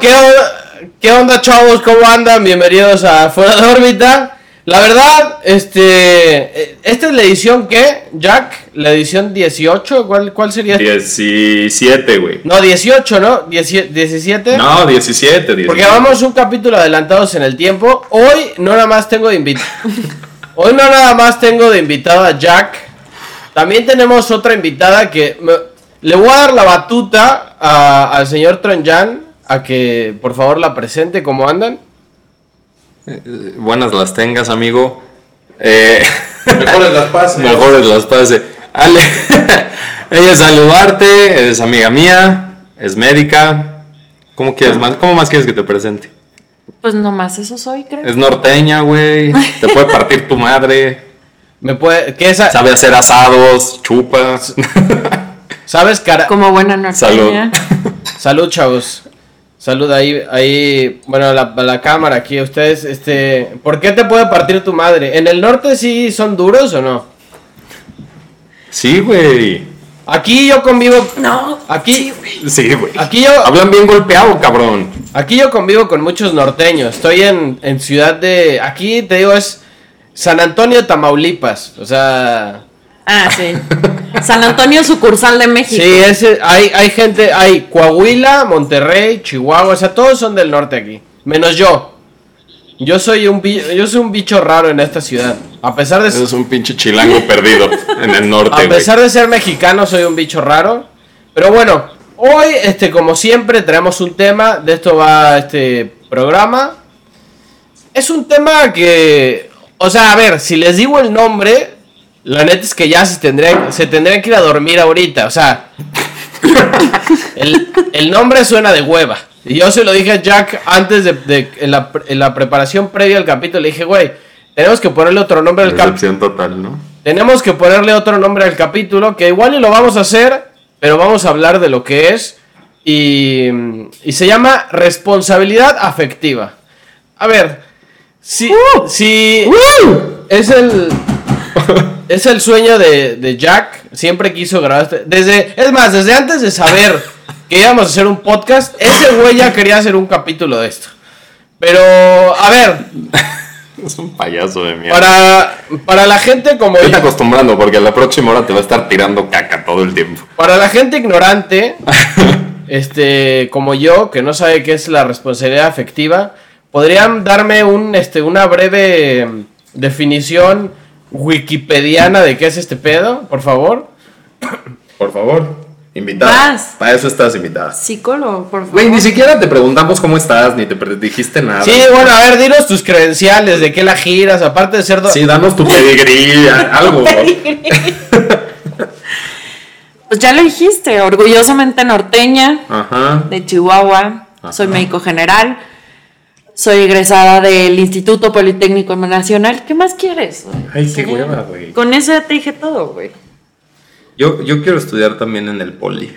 ¿Qué, onda, chavos? ¿Cómo andan? Bienvenidos a Fuera de órbita. La verdad, este. eh, Esta es la edición ¿qué? Jack, la edición 18. ¿Cuál, cuál sería? 17, güey. No, 18, ¿no? 17. 17. No, 17, 17. Porque vamos un capítulo adelantados en el tiempo. Hoy no nada más tengo de invitado. Hoy no nada más tengo de invitado a Jack. También tenemos otra invitada que me- le voy a dar la batuta a- al señor Tronjan a que por favor la presente. ¿Cómo andan? Buenas las tengas, amigo. Eh, Mejores las pases. mejores las pase. Ale, ella es saludarte, es amiga mía, es médica. ¿Cómo quieres más? ¿Cómo más quieres que te presente? Pues nomás eso soy, creo. Es norteña, güey. Te puede partir tu madre. ¿Me puede, ¿qué es? Sabe hacer asados, chupa. ¿Sabes, cara? Como buena norteña. Salud, chavos. Salud ahí, ahí, bueno, la, la cámara aquí, ustedes, este, ¿por qué te puede partir tu madre? ¿En el norte sí son duros o no? Sí, güey. Aquí yo convivo, No. aquí, Sí, güey. aquí yo, Hablan bien golpeado, cabrón. aquí yo convivo con muchos norteños. Estoy en, en ciudad de, aquí te digo es San Antonio, Tamaulipas, o sea, Ah, sí. San Antonio, sucursal de México. sí, ese, hay, hay gente, hay Coahuila, Monterrey, Chihuahua, o sea, todos son del norte aquí, menos yo. Yo soy un, bi- yo soy un bicho raro en esta ciudad. A pesar de Es un pinche chilango perdido en el norte, A güey. pesar de ser mexicano, soy un bicho raro. Pero bueno, hoy, este, como siempre, traemos un tema. De esto va este programa. Es un tema que. O sea, a ver, si les digo el nombre, la neta es que ya se tendrían, se tendrían que ir a dormir ahorita. O sea, el, el nombre suena de hueva. Y yo se lo dije a Jack antes de, de- en, la, en la preparación previa al capítulo. Le dije, güey, tenemos que ponerle otro nombre al capítulo. Total, ¿no? Tenemos que ponerle otro nombre al capítulo, que igual y lo vamos a hacer, pero vamos a hablar de lo que es. Y, y se llama responsabilidad afectiva. A ver, si, si es el es el sueño de, de Jack, siempre quiso grabar este- desde es más, desde antes de saber que íbamos a hacer un podcast, ese güey ya quería hacer un capítulo de esto. Pero a ver, Es un payaso de mierda. para para la gente como Vete acostumbrando porque a la próxima hora te va a estar tirando caca todo el tiempo. Para la gente ignorante, este, como yo, que no sabe qué es la responsabilidad afectiva, ¿podrían darme un, este, una breve mm, definición wikipediana de qué es este pedo, por favor? Por favor, invitada. Vas. Para eso estás invitada. Psicólogo, por favor. Güey, ni siquiera te preguntamos cómo estás, ni te dijiste nada. Sí, bueno, a ver, dinos tus credenciales, de qué la giras, aparte de ser... Sí, danos tu pedigrí, algo. Pues ya lo dijiste, orgullosamente norteña, Ajá. de Chihuahua. Ajá. Soy médico general. Soy egresada del Instituto Politécnico Nacional. ¿Qué más quieres? Ay, qué hueva, güey. Con eso ya te dije todo, güey. Yo, yo quiero estudiar también en el poli.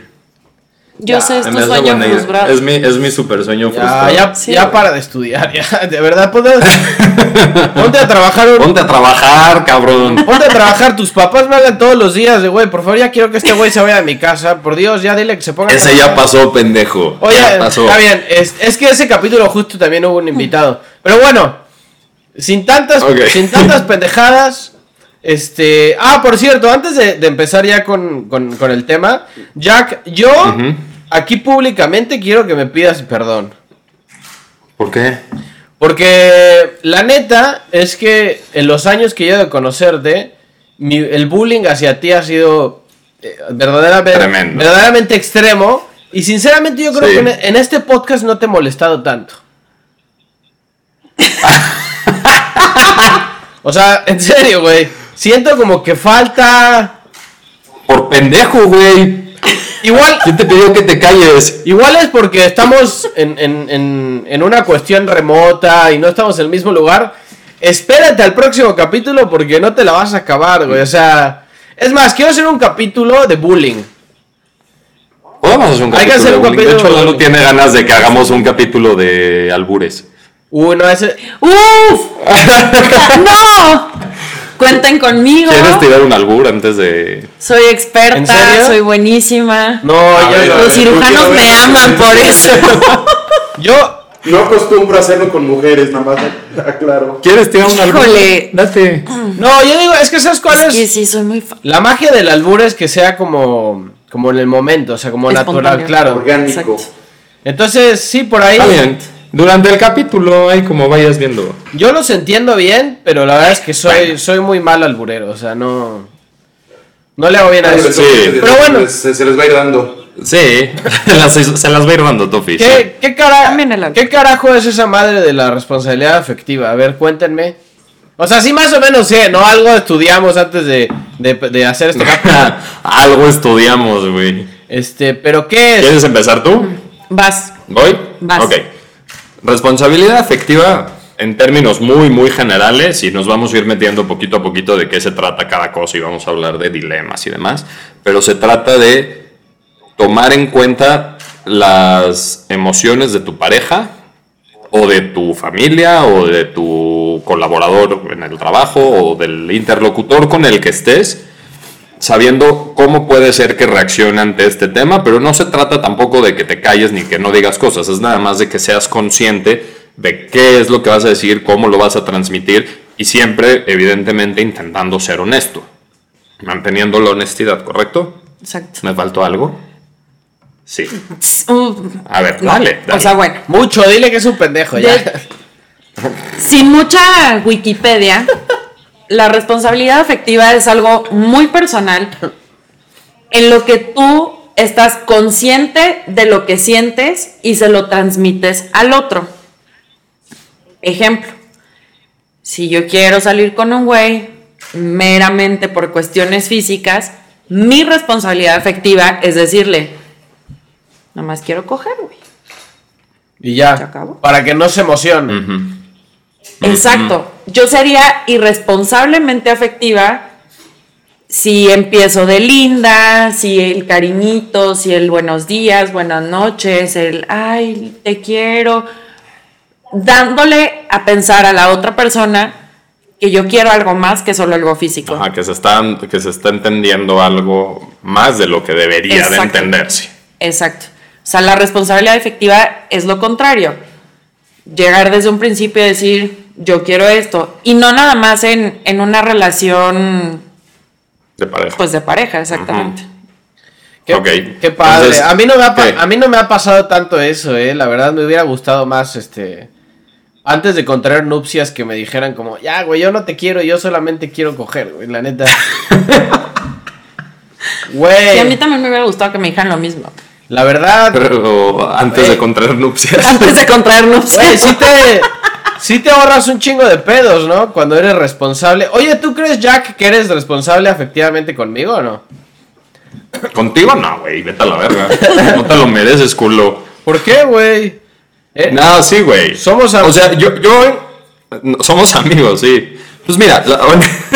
Yo sé, es tu sueño. Es mi, es mi super sueño Ya, frustrado. ya, Sí, ya para de estudiar, ya, de verdad, ponte, ponte a trabajar un- Ponte a trabajar, cabrón. Ponte a trabajar, tus papás me hablan todos los días de güey, por favor ya quiero que este güey se vaya de mi casa, por Dios, ya dile que se ponga Ese trabajar". ya pasó, pendejo. Oye, ya pasó. está bien, es, es que ese capítulo justo también hubo un invitado. Pero bueno, sin tantas, sin tantas pendejadas. Este. Ah, por cierto, antes de, de empezar ya con, con- con el tema, Jack, yo aquí públicamente quiero que me pidas perdón. ¿Por qué? Porque la neta es que en los años que yo de conocerte, mi- el bullying hacia ti ha sido eh, verdaderamente, Tremendo. verdaderamente extremo. Y sinceramente yo creo Sí. que en, en este podcast no te he molestado tanto. o sea, en serio, güey. Siento como que falta... Por pendejo, güey. Igual, ¿Quién te pidió que te calles? Igual es porque estamos en, en- en- en una cuestión remota y no estamos en el mismo lugar. Espérate al próximo capítulo porque no te la vas a acabar, güey. O sea, es más, quiero hacer un capítulo de bullying. Podemos hacer un Hay que capítulo hacer un de bullying. De capítulo hecho, de Lalo bullying. tiene ganas de que hagamos un capítulo de albures. Uy, no, ese. ¡Uf! ¡No! Cuenten conmigo. ¿Quieres tirar un albur antes de.? Soy ¿En experta, serio? soy buenísima. No, ver, ver. Los cirujanos me ver. aman por eso. Yo, No acostumbro a hacerlo con mujeres, nada más aclaro. ¿Quieres tirar un albur? Híjole. Date. no, yo digo, es que ¿sabes cuál Es es? que sí, soy muy fan. La magia del albur es que sea como, como en el momento, o sea, como natural, claro. Orgánico. Exacto. Entonces, sí, por ahí. Durante el capítulo, ahí como vayas viendo. Yo los entiendo bien, pero la verdad es que soy, soy muy mal alburero, o sea, no. No le hago bien a Pero, eso. Sí. Pero bueno. Se, se les va a ir dando. Sí, las- se las va a ir dando Tofi. ¿Qué, qué, cara- También el albur. ¿Qué carajo es esa madre de la responsabilidad afectiva? A ver, cuéntenme. O sea, sí, más o menos sé, ¿no? Algo estudiamos antes de, de, de hacer este capítulo. Algo estudiamos, güey. Este, pero ¿qué es? ¿Quieres empezar tú? Vas. ¿Voy? Vas. Ok. Responsabilidad afectiva en términos muy, muy generales y nos vamos a ir metiendo poquito a poquito de qué se trata cada cosa y vamos a hablar de dilemas y demás, pero se trata de tomar en cuenta las emociones de tu pareja o de tu familia o de tu colaborador en el trabajo o del interlocutor con el que estés sabiendo cómo puede ser que reaccione ante este tema, pero no se trata tampoco de que te calles ni que no digas cosas, es nada más de que seas consciente de qué es lo que vas a decir, cómo lo vas a transmitir y siempre, evidentemente, intentando ser honesto, manteniendo la honestidad, ¿correcto? Exacto. ¿Me faltó algo? Sí. Uh, A ver, no. dale. dale. O sea, bueno. Mucho, dile que es un pendejo ya. De- Sin mucha Wikipedia, la responsabilidad afectiva es algo muy personal en lo que tú estás consciente de lo que sientes y se lo transmites al otro. Ejemplo, si yo quiero salir con un güey meramente por cuestiones físicas, mi responsabilidad afectiva es decirle, nada más quiero coger, güey. Y ya. ¿Se acabó? Para que no se emocione. Ujú. Exacto. Yo sería irresponsablemente afectiva si empiezo de linda, si el cariñito, si el buenos días, buenas noches, el ay, te quiero, dándole a pensar a la otra persona que yo quiero algo más que solo algo físico. Ajá, que se, está, que se está entendiendo algo más de lo que debería de Exacto. entenderse. Exacto. O sea, la responsabilidad efectiva es lo contrario. Llegar desde un principio y decir, yo quiero esto. Y no nada más en, en una relación, De pareja. pues, de pareja, exactamente. Qué, Ok. qué padre. Entonces, a, mí no me ha, a mí no me ha pasado tanto eso, eh. La verdad me hubiera gustado más, este... Antes de contraer nupcias que me dijeran como, ya, güey, yo no te quiero, yo solamente quiero coger, güey, la neta. Güey, Y a mí también me hubiera gustado que me dijeran lo mismo. La verdad, Pero antes de contraer nupcias. Antes de contraer nupcias. sí te, sí te ahorras un chingo de pedos, ¿no? Cuando eres responsable. Oye, ¿tú crees, Jack, que eres responsable afectivamente conmigo o no? Contigo no, güey, vete a la verga. No te lo mereces, culo. ¿Por qué, güey? ¿Eh? No, sí, güey. Somos am- O sea, yo, yo. Somos amigos, sí. Pues mira, la-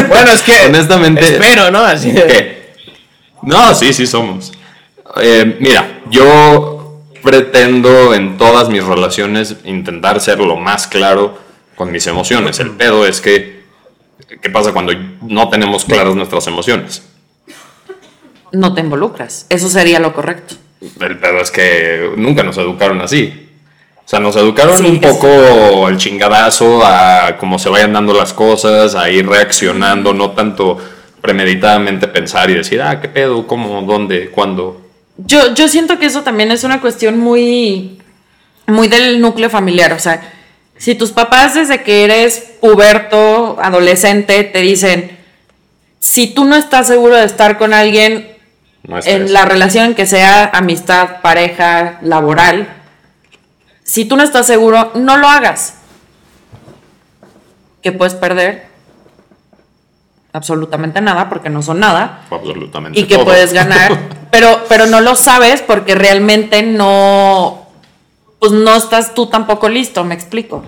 Bueno, es que... Honestamente. Espero, ¿no? Así ¿Qué? No, sí, sí somos. Eh, mira, yo pretendo en todas mis relaciones intentar ser lo más claro con mis emociones. El pedo es que, ¿qué pasa cuando no tenemos claras nuestras emociones? No te involucras. Eso sería lo correcto. El pedo es que nunca nos educaron así. O sea, nos educaron Sí, un poco al chingadazo, a cómo se vayan dando las cosas, a ir reaccionando, no tanto premeditadamente pensar y decir, ah, qué pedo, cómo, dónde, cuándo. Yo, yo siento que eso también es una cuestión muy, muy del núcleo familiar. O sea, si tus papás desde que eres puberto, adolescente, te dicen, si tú no estás seguro de estar con alguien No en la relación que sea amistad, pareja, laboral, si tú no estás seguro, no lo hagas. ¿Qué puedes perder? Absolutamente nada, porque no son nada Absolutamente. y que todo. puedes ganar, pero, pero no lo sabes porque realmente no, pues no estás tú tampoco listo, me explico.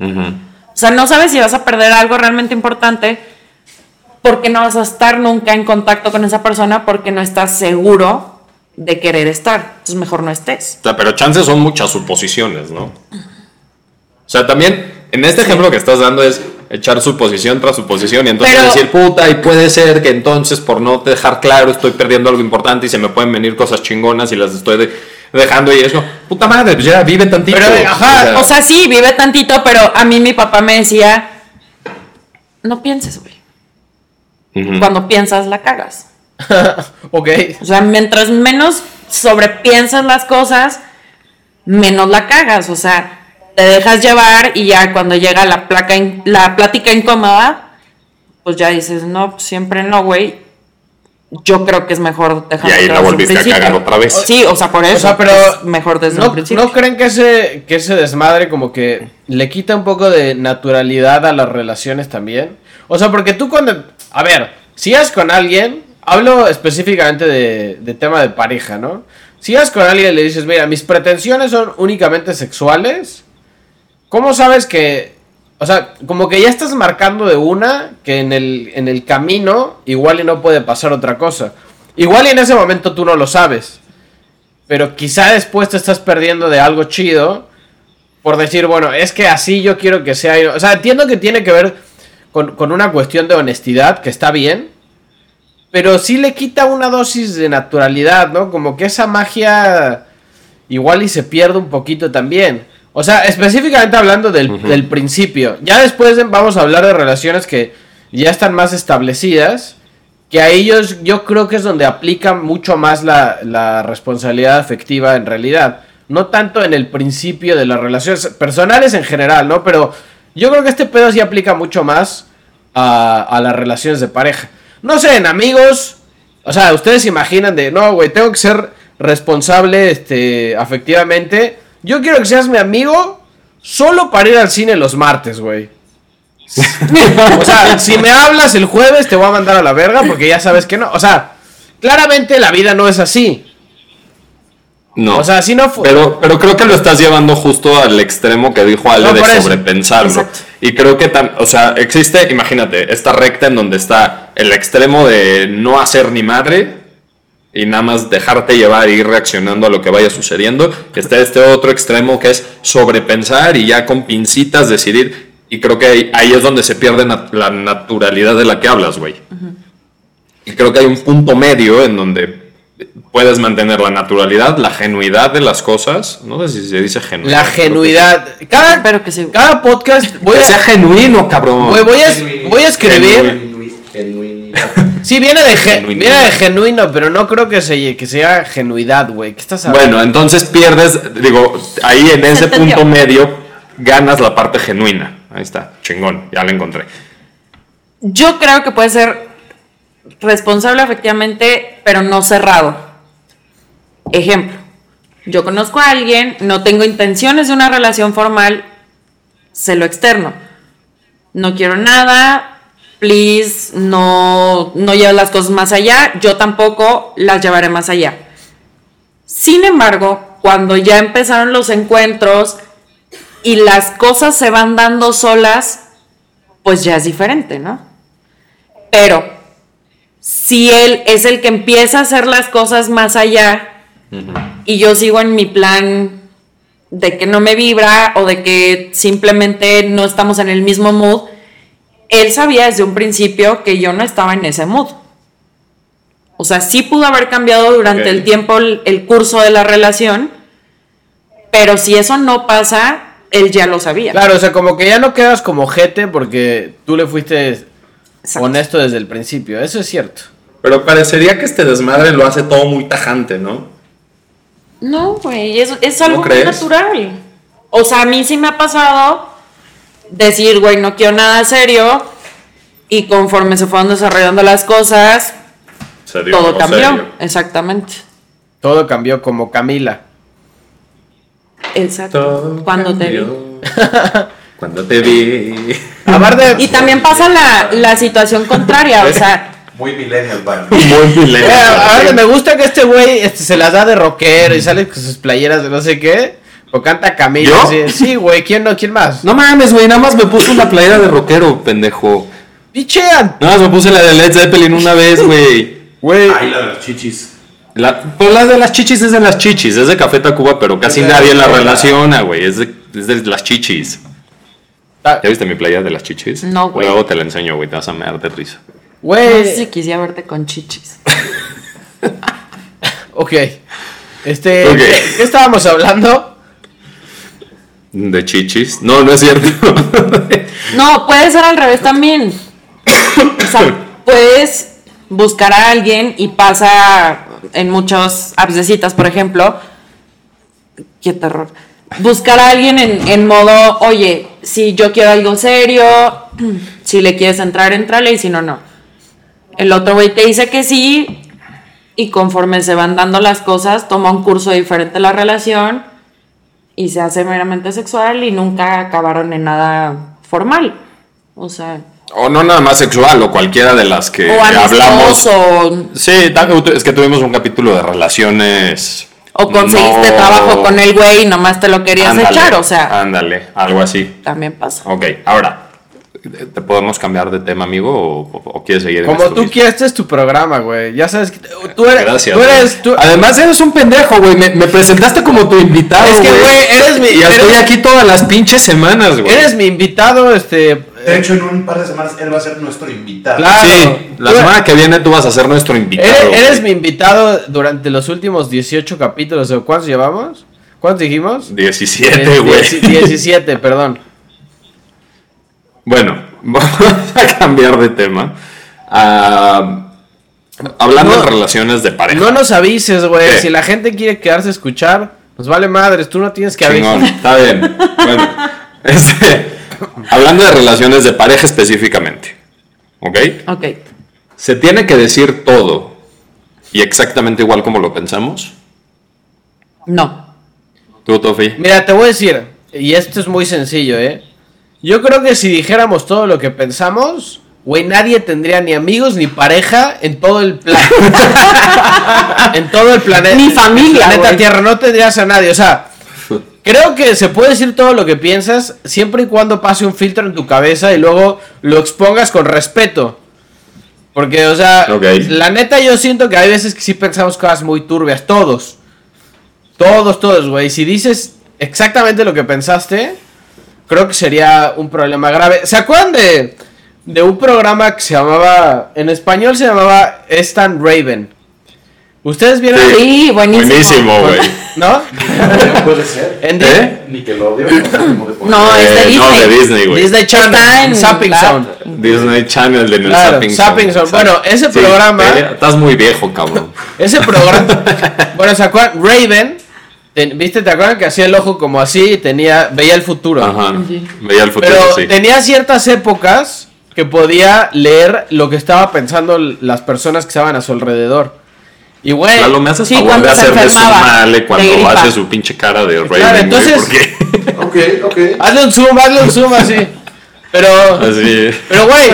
O sea, no sabes si vas a perder algo realmente importante porque no vas a estar nunca en contacto con esa persona porque no estás seguro de querer estar. Entonces mejor no estés. O sea, pero chances son muchas suposiciones, ¿no? O sea, también en este ejemplo que estás dando es echar suposición tras suposición y entonces Pero- decir, puta, y puede ser que entonces por no dejar claro estoy perdiendo algo importante y se me pueden venir cosas chingonas y las estoy de- dejando y eso. Puta madre, pues ya vive tantito. Pero, ajá, O sea, sí, vive tantito, pero a mí mi papá me decía, no pienses, güey. Cuando piensas, la cagas. ok. O sea, mientras menos sobrepiensas las cosas, menos la cagas. O sea, te dejas llevar y ya cuando llega la, placa in- la plática incómoda, pues ya dices, no, pues siempre no, güey. Yo creo que es mejor dejar Y ahí la volviste a cagar otra vez. Sí, o sea, por eso. O sea, pero es mejor desde ¿no, un principio. ¿no creen que ese, que ese desmadre como que le quita un poco de naturalidad a las relaciones también? O sea, porque tú cuando... A ver, si es con alguien, hablo específicamente de, de tema de pareja, ¿no? Si es con alguien y le dices, mira, mis pretensiones son únicamente sexuales, ¿cómo sabes que... O sea, como que ya estás marcando de una que en el, en el camino igual y no puede pasar otra cosa. Igual y en ese momento tú no lo sabes. Pero quizá después te estás perdiendo de algo chido por decir, bueno, es que así yo quiero que sea. O sea, entiendo que tiene que ver con, con una cuestión de honestidad, que está bien. Pero sí le quita una dosis de naturalidad, ¿no? Como que esa magia igual y se pierde un poquito también. O sea, específicamente hablando del, del principio. Ya después de- vamos a hablar de relaciones que ya están más establecidas. Que a ellos yo creo que es donde aplica mucho más la, la responsabilidad afectiva en realidad. No tanto en el principio de las relaciones personales en general, ¿no? Pero yo creo que este pedo sí aplica mucho más a, a las relaciones de pareja. No sé, en amigos. O sea, ustedes se imaginan de, no, güey, tengo que ser responsable este, afectivamente. Yo quiero que seas mi amigo solo para ir al cine los martes, güey. O sea, si me hablas el jueves te voy a mandar a la verga porque ya sabes que no. O sea, claramente la vida no es así. No. O sea, si no fu- Pero, pero creo que lo estás llevando justo al extremo que dijo Ale No, de sobrepensarlo. Exacto. Y creo que, tam- o sea, existe, imagínate, esta recta en donde está el extremo de no hacer ni madre y nada más dejarte llevar e ir reaccionando a lo que vaya sucediendo. Está este otro extremo que es sobrepensar y ya con pincitas decidir. Y creo que ahí, ahí es donde se pierde nat- la naturalidad de la que hablas, güey. Y creo que hay un punto medio en donde puedes mantener la naturalidad, la genuidad de las cosas. No sé si se dice genuidad. la genuidad. Cada, Espero que sí. cada podcast voy Que sea genuino, cabrón. voy, voy a, voy a escribir. Genuin- genuinidad. Sí, viene de, ge- Genuinidad. viene de genuino, pero no creo que, se, que sea genuidad, güey. ¿Qué estás hablando? Bueno, entonces pierdes, digo, ahí en ese punto medio ganas la parte genuina. Ahí está, chingón, ya la encontré. Yo creo que puede ser responsable efectivamente, pero no cerrado. Ejemplo, yo conozco a alguien, no tengo intenciones de una relación formal, se lo externo. No quiero nada, please, no, no lleves las cosas más allá, yo tampoco las llevaré más allá. Sin embargo, cuando ya empezaron los encuentros y las cosas se van dando solas, pues ya es diferente, ¿no? Pero si él es el que empieza a hacer las cosas más allá y yo sigo en mi plan de que no me vibra o de que simplemente no estamos en el mismo mood, él sabía desde un principio que yo no estaba en ese mood. O sea, sí pudo haber cambiado durante el tiempo el, el curso de la relación, pero si eso no pasa, él ya lo sabía. Claro, o sea, como que ya no quedas como jete porque tú le fuiste Exacto. honesto desde el principio. Eso es cierto. Pero parecería que este desmadre lo hace todo muy tajante, ¿no? No, güey, es, es algo ¿No muy crees? natural. O sea, a mí sí me ha pasado decir, güey, no quiero nada serio. Y conforme se fueron desarrollando las cosas, todo cambió. serio. Exactamente. Todo cambió como Camila. Exacto. Todo Cuando te vi. Cuando te vi. Aparte, Y también pasa la, la situación contraria, o sea, Muy millennial, para Muy Eh, millennial. ahora me gusta que este güey este, se las da de rockero y sale con sus playeras de no sé qué. O canta así. Sí, güey, ¿quién no? ¿Quién más? No mames, güey, nada más me puse una playera de rockero, pendejo. Pichean. Nada más me puse la de Led Zeppelin una vez, güey. Güey. Ay, la de los chichis. La, pues la de las chichis es de las chichis, es de Café Tacuba, pero casi nadie la la- relaciona, güey. Es de, es de las chichis. ¿Ya viste mi playa de las chichis? No, güey. Luego te la enseño, güey, te vas a mear de risa. no sé si Güey. quisiera verte con chichis. Ok. Este, Ok. ¿qué, qué estábamos hablando? De chichis. No, no es cierto. No, puede ser al revés también. O sea, puedes buscar a alguien y pasa en muchos apps por ejemplo. Qué terror. Buscar a alguien en, en modo, oye, si yo quiero algo serio, si le quieres entrar, entrale y si no, no. El otro güey te dice que sí y conforme se van dando las cosas, toma un curso diferente la relación y se hace meramente sexual y nunca acabaron en nada formal. O sea, o no nada más sexual, o cualquiera de las que o hablamos. amistoso, Sí, es que tuvimos un capítulo de relaciones. o conseguiste no- trabajo con el güey y nomás te lo querías Ándale, echar, o sea, Ándale, algo así. también pasa. Ok, ahora, ¿te podemos cambiar de tema, amigo? ¿O, quieres seguir en Como tú mismo? quieres, este es tu programa, güey. Ya sabes que tú eres. Gracias. Tú eres. Tú, Además, eres un pendejo, güey. Me, me presentaste como tu invitado. Es que, güey, eres mi- Y estoy aquí todas las pinches semanas, güey. eres mi invitado, este. De hecho, en un par de semanas él va a ser nuestro invitado. Claro. Sí, la Tú- semana que viene tú vas a ser nuestro invitado. Eres, eres mi invitado durante los últimos 18 capítulos. ¿o ¿Cuántos llevamos? ¿Cuántos dijimos? 17, Eh, güey. dieci- 17, perdón. Bueno, vamos a cambiar de tema. Ah, hablando No. de relaciones de pareja. No nos avises, güey. Si la gente quiere quedarse a escuchar, nos vale madres. Tú no tienes que avisar. está bien. Bueno, este, hablando de relaciones de pareja específicamente. ¿Ok? Ok. ¿Se tiene que decir todo y exactamente igual como lo pensamos? No. ¿Tú, Tofi? Mira, te voy a decir, y esto es muy sencillo, ¿eh? Yo creo que si dijéramos todo lo que pensamos, güey, nadie tendría ni amigos ni pareja en todo el planeta. en todo el planeta. Ni familia, Planeta güey. Tierra, no tendrías a nadie. O sea, creo que se puede decir todo lo que piensas siempre y cuando pase un filtro en tu cabeza y luego lo expongas con respeto. Porque, o sea, la neta yo siento que hay veces que sí pensamos cosas muy turbias, todos. Todos, todos, güey. Si dices exactamente lo que pensaste, creo que sería un problema grave. ¿Se acuerdan de, de un programa que se llamaba, en español se llamaba Stan Raven? ¿Ustedes vieron? Sí. Sí, buenísimo. Buenísimo, güey. ¿No? Puede ser. En ¿Eh? Nickelodeon. de. No, es de Eh, no, de Disney. Disney, güey. Disney Channel, la- Zone. Disney Channel en el Claro, Zone. Bueno, ese programa- eh, Estás muy viejo, cabrón. Ese programa. bueno, ¿se acuerdan? Raven. Ten- ¿Viste? ¿Te acuerdan que hacía el ojo como así y tenía, veía el futuro? Ajá. Sí. Veía el futuro, Pero sí. tenía ciertas épocas que podía leer lo que estaba pensando las personas que estaban a su alrededor. Y güey, Lalo, me haces Sí, favor de hacerle su male cuando hace su pinche cara de Raven, Claro, güey, entonces- porque Ok, ok. hazle un zoom, hazle un zoom así. Pero, así. pero güey,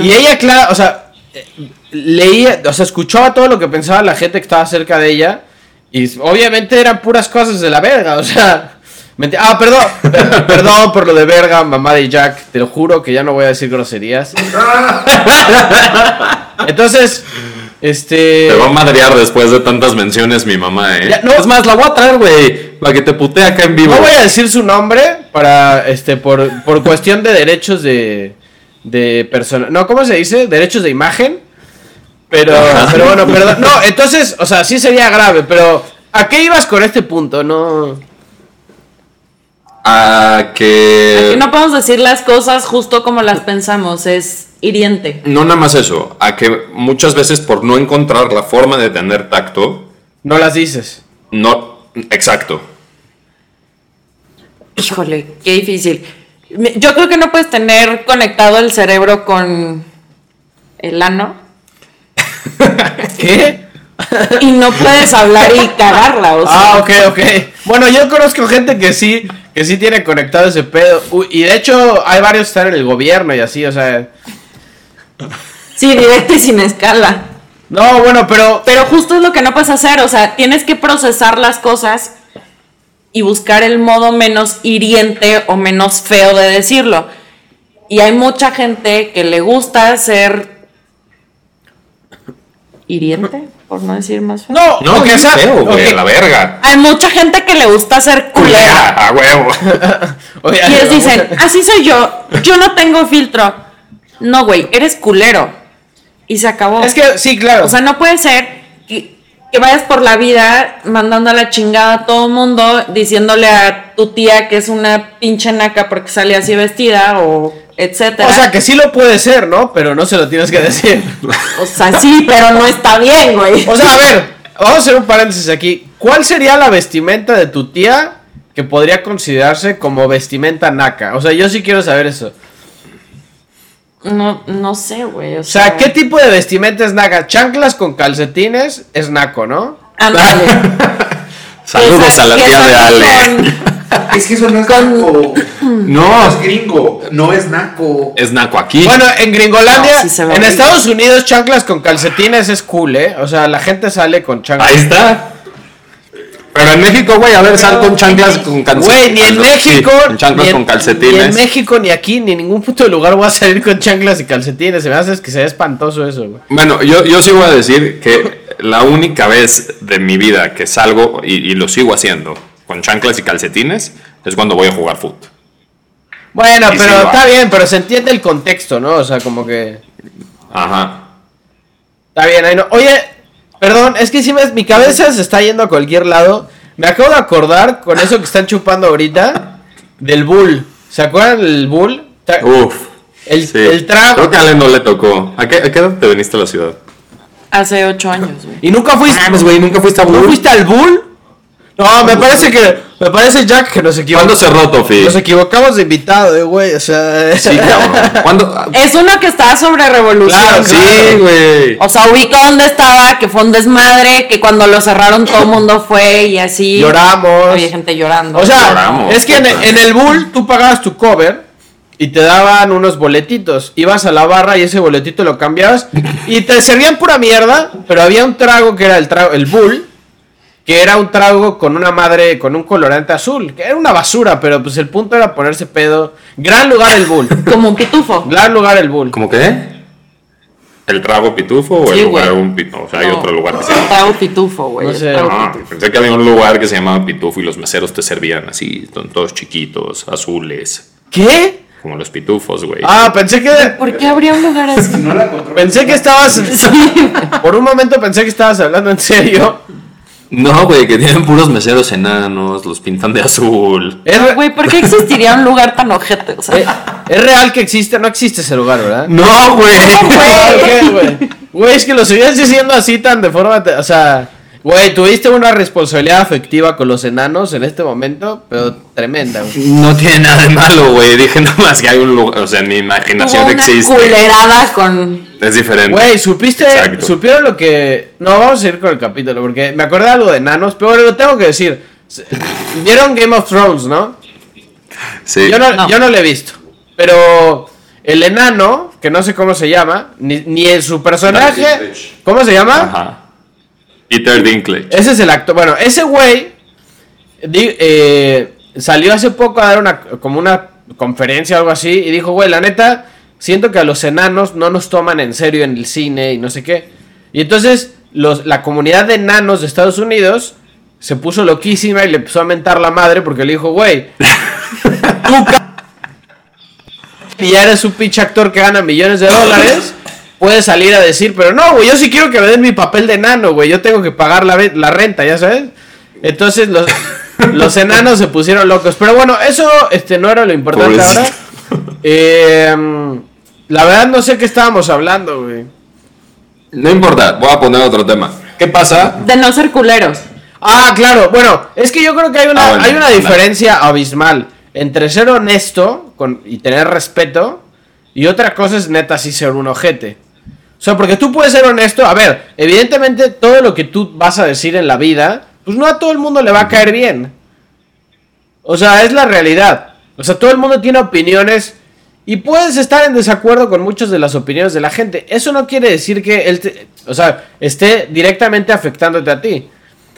y ella, claro, o sea, eh, leía, o sea, escuchaba todo lo que pensaba la gente que estaba cerca de ella. Y obviamente eran puras cosas de la verga, o sea. Ah, perdón, per- perdón por lo de verga, mamá de Jack. Te lo juro que ya no voy a decir groserías. Entonces, este. Te va a madrear después de tantas menciones mi mamá, eh. Ya, no. Es más, la voy a traer, güey, para que te putee acá en vivo. No voy a decir su nombre para, este, por, por cuestión de derechos de, de persona. No, ¿cómo se dice? Derechos de imagen. Pero, pero bueno, perdón. No, entonces, o sea, sí sería grave, pero ¿a qué ibas con este punto? No. A que... Aquí no podemos decir las cosas justo como las pensamos, es hiriente. No nada más eso, a que muchas veces por no encontrar la forma de tener tacto, No las dices. no... Exacto. Híjole, qué difícil. Yo creo que no puedes tener conectado el cerebro con el ano ¿Qué? y no puedes hablar y cagarla. O sea, Ah, ok, ok. Bueno, yo conozco gente que sí, que sí tiene conectado ese pedo. Uy, y de hecho, hay varios que están en el gobierno y así, o sea. Sí, directo y sin escala. No, bueno, pero. Pero justo es lo que no puedes hacer, o sea, tienes que procesar las cosas y buscar el modo menos hiriente o menos feo de decirlo. Y hay mucha gente que le gusta ser hiriente, por no decir más feo. No, No, qué sea. feo, güey, ok. la verga. Hay mucha gente que le gusta ser culera. Culera, a huevo. Oye, Y ellos vamos dicen, a- así soy yo, yo no tengo filtro. No, güey, eres culero. Y se acabó. Es que sí, claro. O sea, no puede ser que que vayas por la vida mandando a la chingada a todo mundo, diciéndole a tu tía que es una pinche naca porque sale así vestida o etcétera. O sea, que sí lo puede ser, ¿no? Pero no se lo tienes que decir. O sea, sí, pero no está bien, güey. O sea, a ver, vamos a hacer un paréntesis aquí. ¿Cuál sería la vestimenta de tu tía que podría considerarse como vestimenta naca? O sea, yo sí quiero saber eso. No, no sé, güey. O O sea, ¿qué tipo de vestimenta es naca? Chanclas con calcetines es naco, ¿no? Ándale. Saludos a la tía de Ale. con- Es que eso no es Con- naco. No, Es gringo, no es naco. es naco aquí. Bueno, en Gringolandia, No, sí en. Estados Unidos, chanclas con calcetines es cool, ¿eh? O sea, la gente sale con chanclas. Ahí está. Pero en México, güey, a ver, sal con chanclas con calcetines. Güey, ni en México. con chanclas ni en- con calcetines. Ni en México, ni aquí, ni en ningún puto lugar voy a salir con chanclas y calcetines. Se me hace que se ve espantoso eso, güey. Bueno, yo, yo sí voy a decir que la única vez de mi vida que salgo, y, y lo sigo haciendo, con chanclas y calcetines, es cuando voy a jugar fútbol. Bueno, Y pero está bien, pero se entiende el contexto, ¿no? O sea, como que. Ajá. Está bien, ahí no. Oye, perdón, es que si me, mi cabeza se está yendo a cualquier lado. Me acabo de acordar con eso que están chupando ahorita del bull. ¿Se acuerdan del bull? Uf. El, sí. el trago. Creo que a Ale no le tocó. ¿A qué, a qué edad te viniste a la ciudad? Hace ocho años, güey. ¿Y nunca fuiste? Mames, güey, ¿nunca fuiste a ¿No Bull? fuiste al bull? No, me parece que. Me parece, Jack, que nos ¿Cuándo equivocamos. cerró, Tofi? Nos equivocamos de invitado, eh, güey. O sea. Sí, cabrón. ¿Cuándo? Es uno que estaba sobre revolución. Claro, Sí, güey. O sea, ubica dónde estaba, que fue un desmadre, que cuando lo cerraron todo el mundo fue y así. Lloramos. Había gente llorando. O sea, Lloramos, es que en el Bull tú pagabas tu cover y te daban unos boletitos. Ibas a la barra y ese boletito lo cambiabas y te servían pura mierda, pero había un trago que era el trago, el Bull, que era un trago con una madre, con un colorante azul, que era una basura, pero pues el punto era ponerse pedo. Gran lugar el Bull. como un pitufo. Gran lugar el Bull. ¿Cómo qué? ¿El trago pitufo o Sí, el lugar un pitufo? O sea, hay otro lugar que se llama. Trago pitufo, güey. No el sé. Ah, pensé que había un lugar que se llamaba Pitufo y los meseros te servían así, son todos chiquitos, azules, ¿Qué? como los pitufos, güey. Ah, pensé que ¿Por qué habría un lugar así? No la controlo. pensé que estabas por un momento pensé que estabas hablando en serio. No, güey, que tienen puros meseros enanos, los pintan de azul. Güey, ¿por qué existiría un lugar tan ojete? O sea, eh, es real que existe, no existe ese lugar, ¿verdad? No, güey. ¿Por qué, güey? Güey, es que lo seguías diciendo así tan de forma. te- O sea, güey, tuviste una responsabilidad afectiva con los enanos en este momento, pero tremenda, güey. No tiene nada de malo, güey. Dije nomás que hay un lugar, o sea, en mi imaginación una existe. culerada con. Es diferente. Güey, supiste, Exacto. supieron lo que. No, vamos a ir con el capítulo, porque me acordé de algo de enanos, pero bueno, lo tengo que decir. ¿Vieron Game of Thrones, no? Sí. Yo no, No. yo no lo he visto. Pero el enano, que no sé cómo se llama, ni, ni en su personaje. ¿Cómo se llama? Ajá. Peter Dinklage. Ese es el actor. Bueno, ese güey eh, salió hace poco a dar una como una conferencia o algo así y dijo, güey, la neta, siento que a los enanos no nos toman en serio en el cine y no sé qué. Y entonces los, la comunidad de enanos de Estados Unidos se puso loquísima y le empezó a mentar la madre porque le dijo, güey, tú y ya eres un pinche actor que gana millones de dólares. Puedes salir a decir, pero no, güey, yo sí quiero que me den mi papel de enano, güey. Yo tengo que pagar la, ve- la renta, ya sabes. Entonces los, los enanos se pusieron locos. Pero bueno, eso este, no era lo importante Pobrecito. ahora. Eh, la verdad no sé qué estábamos hablando, güey. No importa, voy a poner otro tema. ¿Qué pasa? De no ser culeros. Ah, claro. Bueno, es que yo creo que hay una, Ah, bueno, hay una diferencia abismal entre ser honesto con, y tener respeto y otra cosa es neta sí ser un ojete. O sea, porque tú puedes ser honesto. A ver, evidentemente todo lo que tú vas a decir en la vida, pues no a todo el mundo le va a caer bien. O sea, es la realidad. O sea, todo el mundo tiene opiniones y puedes estar en desacuerdo con muchas de las opiniones de la gente. Eso no quiere decir que él, te- o sea, esté directamente afectándote a ti.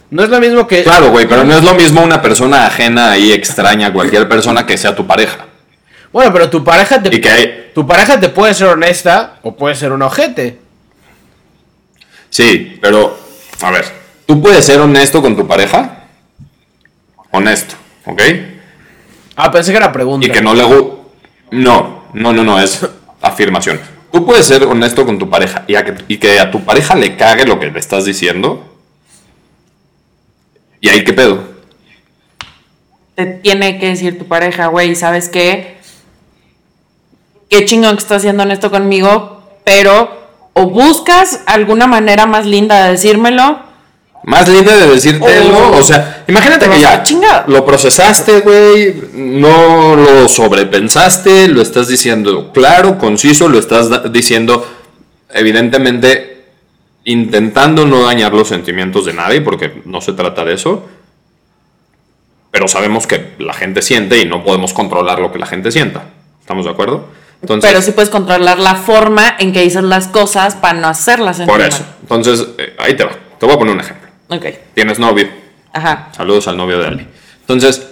No es lo mismo que... Claro, güey, pero no es lo mismo una persona ajena y extraña a cualquier persona que sea tu pareja. Bueno, pero tu pareja te... Y que hay- Tu pareja te puede ser honesta o puede ser un ojete. Sí, pero, a ver, ¿tú puedes ser honesto con tu pareja? Honesto, ¿ok? Ah, pensé que era pregunta. Y que no le gu- No, no, no, no, es afirmación. Tú puedes ser honesto con tu pareja y, a que, y que a tu pareja le cague lo que le estás diciendo. ¿Y ahí qué pedo? Te tiene que decir tu pareja, güey, ¿sabes qué? Qué chingón que estás haciendo esto conmigo, pero o buscas alguna manera más linda de decírmelo, Más linda de decírtelo, Oh. o sea, imagínate Te que ya la chingada. lo procesaste, güey, no lo sobrepensaste, lo estás diciendo claro, conciso, lo estás diciendo evidentemente intentando no dañar los sentimientos de nadie, porque no se trata de eso, pero sabemos que la gente siente y no podemos controlar lo que la gente sienta. ¿Estamos de acuerdo? Entonces, pero sí puedes controlar la forma en que dices las cosas para no hacerlas sentir por mal. eso. Entonces, eh, ahí te va. Te voy a poner un ejemplo. Ok, Tienes novio. ajá. Saludos al novio de Ali. Entonces,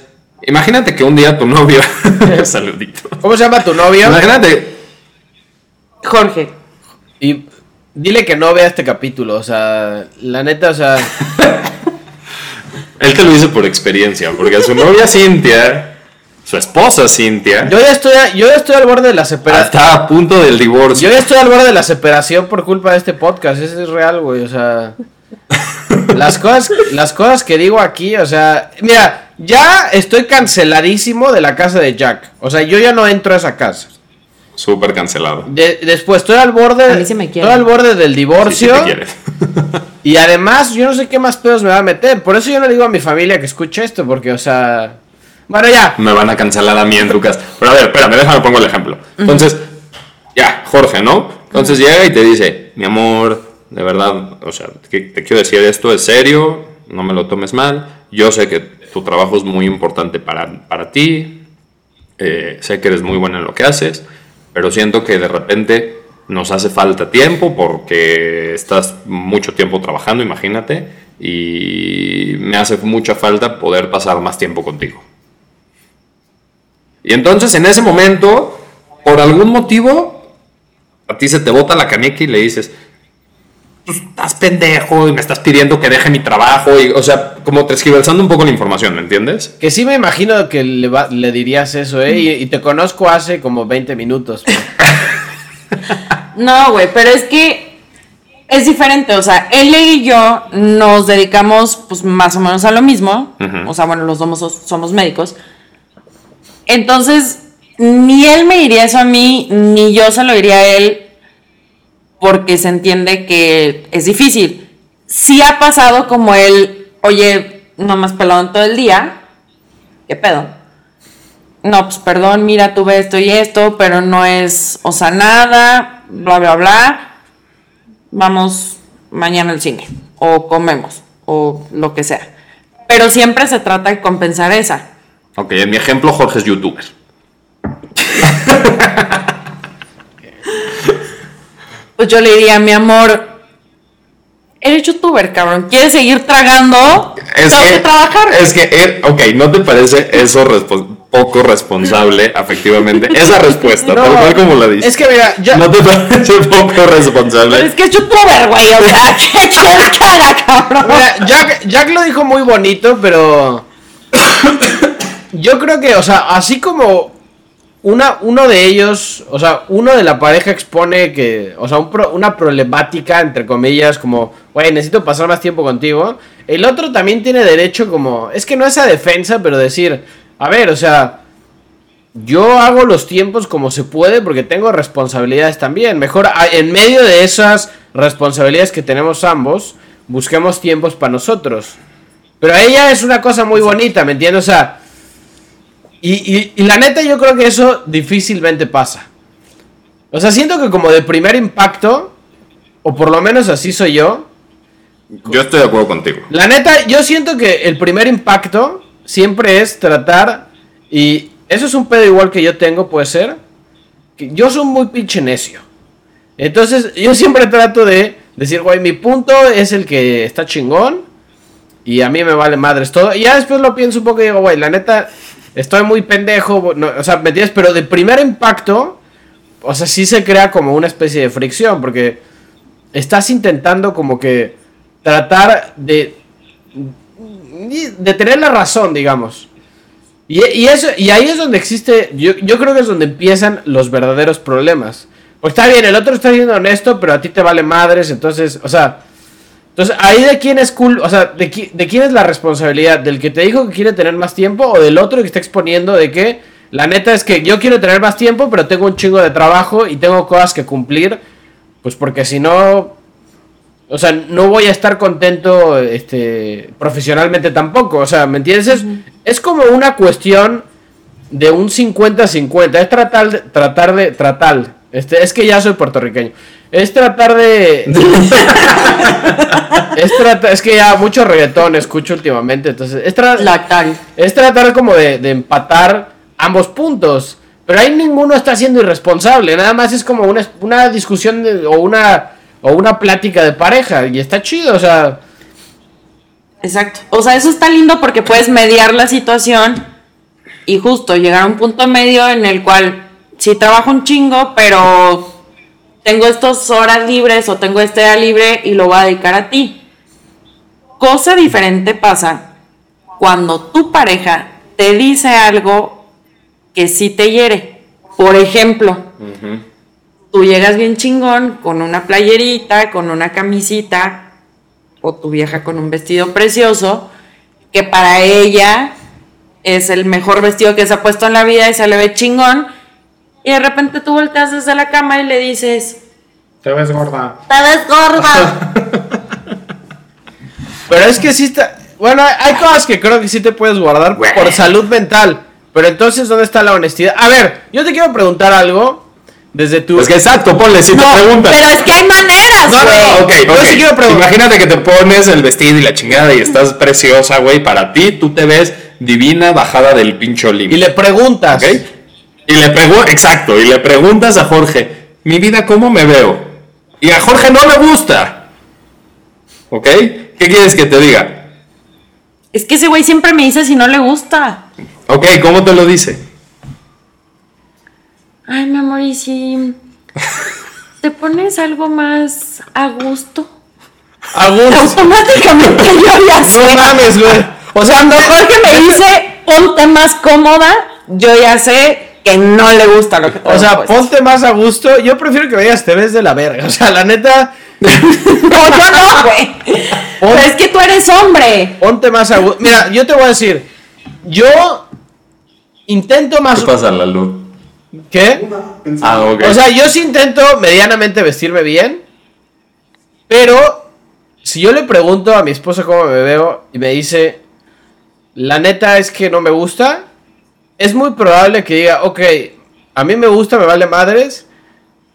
imagínate que un día tu novio. Saludito. ¿Cómo se llama tu novio? Imagínate. Jorge, Y dile que no vea este capítulo, o sea, la neta, o sea, Él te lo dice por experiencia, porque a su novia Cintia, su esposa Cintia, yo ya estoy, yo ya estoy al borde de la separación. está a punto del divorcio. Yo ya estoy al borde de la separación por culpa de este podcast, eso es real, güey, o sea, las cosas, las cosas que digo aquí, o sea, mira, ya estoy canceladísimo de la casa de Jack, o sea, yo ya no entro a esa casa. Súper cancelado. De- después estoy al borde, A mí sí me quiere. estoy al borde del Sí, sí divorcio. quieres. Y además, yo no sé qué más pedos me va a meter. Por eso yo no le digo a mi familia que escuche esto, porque, o sea. Bueno, ya. Me van a cancelar a mí en tu casa. Pero a ver, espérame, déjame pongo el ejemplo. Entonces, ya, Jorge, ¿no? Entonces llega y te dice, mi amor, de verdad, o sea, te quiero decir esto es serio, no me lo tomes mal. Yo sé que tu trabajo es muy importante para, para ti, eh, sé que eres muy buena en lo que haces, pero siento que de repente nos hace falta tiempo porque estás mucho tiempo trabajando, imagínate, y me hace mucha falta poder pasar más tiempo contigo. Y entonces en ese momento, por algún motivo, a ti se te bota la caneca y le dices, "Pues, estás pendejo y me estás pidiendo que deje mi trabajo, y, o sea, como transgiversando un poco la información, ¿me entiendes? Que sí me imagino que le, va- le dirías eso, ¿eh? Y, y te conozco hace como 20 minutos. güey. No, güey, pero es que es diferente. O sea, él y yo nos dedicamos, pues, más o menos a lo mismo. O sea, bueno, los dos somos, somos médicos. Entonces, ni él me diría eso a mí, ni yo se lo diría a él, porque se entiende que es difícil. Sí ha pasado como él, oye, no me has pelado en todo el día. ¿Qué pedo? no, pues perdón, mira, tuve esto y esto, pero no es, o sea, nada, bla, bla, bla. Vamos mañana al cine, o comemos, o lo que sea. Pero siempre se trata de compensar esa. Ok, en mi ejemplo, Jorge es youtuber. Pues yo le diría, mi amor, eres youtuber, cabrón, ¿quieres seguir tragando? Es que, que trabajar. es que, eh, ok, ¿no te parece eso poco responsable, efectivamente? Esa respuesta, No, tal cual como la dices. Es que mira, ya. ¿No te parece poco Pero responsable? es que es youtuber, güey, o sea, ¿qué quieres que haga, cabrón? Mira, Jack, Jack lo dijo muy bonito, pero. Yo creo que, o sea, así como una, uno de ellos, o sea, uno de la pareja expone que, o sea, un pro- una problemática, entre comillas, como, güey, necesito pasar más tiempo contigo. El otro también tiene derecho, como, es que no es a defensa, pero decir, a ver, o sea, yo hago los tiempos como se puede porque tengo responsabilidades también. Mejor en medio de esas responsabilidades que tenemos ambos, busquemos tiempos para nosotros. Pero ella es una cosa muy bonita, ¿me entiendes? O sea, y, y- y la neta yo creo que eso difícilmente pasa. O sea, siento que como de primer impacto, o por lo menos así soy yo, Yo estoy de acuerdo contigo. la neta, yo siento que el primer impacto siempre es tratar, y eso es un pedo igual que yo tengo, puede ser, que yo soy muy pinche necio. Entonces, yo siempre trato de decir, güey, mi punto es el que está chingón, y a mí me vale madres todo. Y ya después lo pienso un poco y digo, güey, la neta, estoy muy pendejo, o sea, ¿me entiendes? Pero de primer impacto, o sea, sí se crea como una especie de fricción, porque estás intentando como que tratar de de tener la razón, digamos. Y, y eso, y ahí es donde existe, yo, yo creo que es donde empiezan los verdaderos problemas. Pues está bien, el otro está siendo honesto, pero a ti te vale madres, entonces, o sea, Entonces, ahí de quién es cool, o sea, de, qui- de quién es la responsabilidad, del que te dijo que quiere tener más tiempo o del otro que está exponiendo de que la neta es que yo quiero tener más tiempo, pero tengo un chingo de trabajo y tengo cosas que cumplir, pues porque si no, o sea, no voy a estar contento este, profesionalmente tampoco, o sea, ¿me entiendes? Es, es como una cuestión de un 50-50, es tratar de, tratar de, tratar, este, es que ya soy puertorriqueño, es tratar de... es, trata- es que ya mucho reggaetón escucho últimamente, entonces es, tra- es tratar como de, de empatar ambos puntos. Pero ahí ninguno está siendo irresponsable. Nada más es como una, una discusión de- o una o una plática de pareja. Y está chido, o sea. Exacto. O sea, eso está lindo porque puedes mediar la situación y justo llegar a un punto medio en el cual sí trabajo un chingo, pero tengo estas horas libres o tengo este día libre y lo voy a dedicar a ti. Cosa diferente pasa cuando tu pareja te dice algo que sí te hiere. Por ejemplo, tú llegas bien chingón con una playerita, con una camisita, o tu vieja con un vestido precioso, que para ella es el mejor vestido que se ha puesto en la vida y se le ve chingón, y de repente tú volteas desde la cama y le dices, Te ves gorda. te ves gorda. Pero es que sí está. Bueno, hay- cosas que creo que sí te puedes guardar por salud mental. Pero entonces, ¿dónde está la honestidad? A ver, yo te quiero preguntar algo. Desde tu. Es que exacto, ponle si no, te preguntas. pero es que hay maneras, No, no, no, Ok, Yo ok. sí quiero preguntar. Imagínate que te pones el vestido y la chingada y estás preciosa, güey. Para ti, tú te ves divina, bajada del pincho Y límite. le preguntas. ¿Ok? Y le exacto, y le preguntas a Jorge, mi vida, ¿cómo me veo? Y a Jorge no le gusta. ¿Ok? ¿Qué quieres que te diga? Es que ese güey siempre me dice si no le gusta. Ok, ¿cómo te lo dice? Ay, mi amor, ¿y si te pones algo más a gusto? A gusto. Automáticamente yo ya sé. No mames, güey. O sea, Cuando Jorge me dice ponte más cómoda, yo ya sé que no le gusta lo que O sea, ponte más a gusto. Yo prefiero que digas te ves de la verga. O sea, la neta, No, yo no, güey. Pero es que tú eres hombre. ponte más a gusto. Mira, yo te voy a decir. Yo intento más. ¿Qué pasa, Lalo? ¿Qué? Ah, ok. O sea, yo sí intento medianamente vestirme bien. Pero si yo le pregunto a mi esposa cómo me veo y me dice, la neta es que no me gusta, es muy probable que diga, ok, a mí me gusta, me vale madres,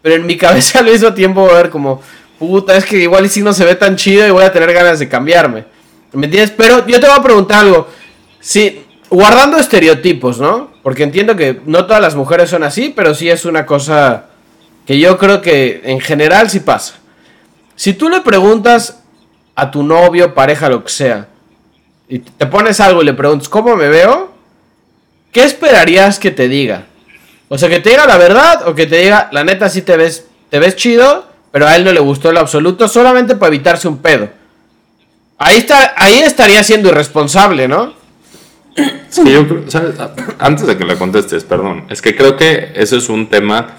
pero en mi cabeza al mismo tiempo a ver como, puta, es que igual si no se ve tan chido y voy a tener ganas de cambiarme. ¿Me entiendes? Pero yo te voy a preguntar algo. Si, guardando estereotipos, ¿no? Porque entiendo que no todas las mujeres son así, pero sí es una cosa que yo creo que en general sí pasa. Si tú le preguntas a tu novio, pareja, lo que sea, y te pones algo y le preguntas, ¿cómo me veo? ¿Qué esperarías que te diga? O sea, que te diga la verdad o que te diga, la neta sí te ves, te ves chido, pero a él no le gustó en lo absoluto, solamente para evitarse un pedo. Ahí, está, ahí estaría siendo irresponsable, ¿no? Que yo creo- ¿sabes? Antes de que le contestes, perdón, es que creo que eso es un tema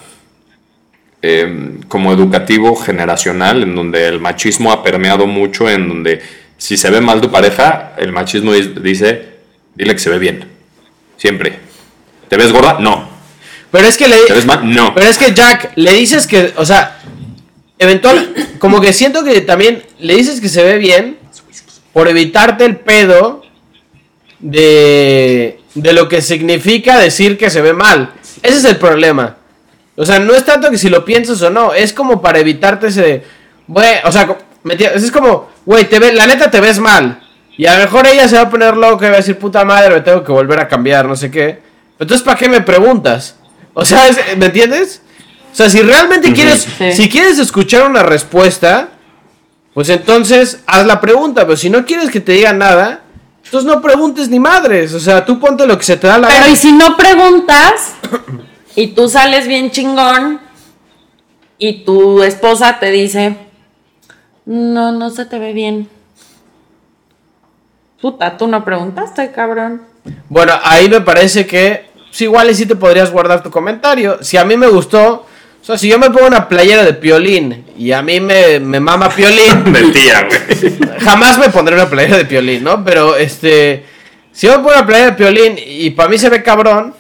eh, como educativo generacional, en donde el machismo ha permeado mucho, en donde si se ve mal tu pareja, el machismo dice, dile que se ve bien, siempre. ¿Te ves gorda? No. Pero es que le... ¿Te ves mal? No. Pero es que Jack, le dices que, o sea, eventual, como que siento que también le dices que se ve bien por evitarte el pedo de, de lo que significa decir que se ve mal. Ese es el problema. O sea, no es tanto que si lo piensas o no, es como para evitarte ese, güey, o sea, es como, güey, te ve, la neta te ves mal. Y a lo mejor ella se va a poner loca y va a decir, puta madre, me tengo que volver a cambiar, no sé qué. Entonces, ¿para qué me preguntas? O sea, ¿me entiendes? O sea, si realmente quieres, Sí. si quieres escuchar una respuesta, pues entonces haz la pregunta. Pero si no quieres que te digan nada, entonces no preguntes ni madres. O sea, tú ponte lo que se te da la Pero gana. y si no preguntas y tú sales bien chingón y tu esposa te dice, no, no se te ve bien. Puta, tú no preguntaste, cabrón. Bueno, ahí me parece que pues igual y sí te podrías guardar tu comentario. Si a mí me gustó, O sea, si yo me pongo una playera de piolín y a mí me, me mama piolín, tía, güey. jamás me pondré una playera de piolín, ¿no? Pero este. Si yo me pongo una playera de piolín y para mí se ve cabrón.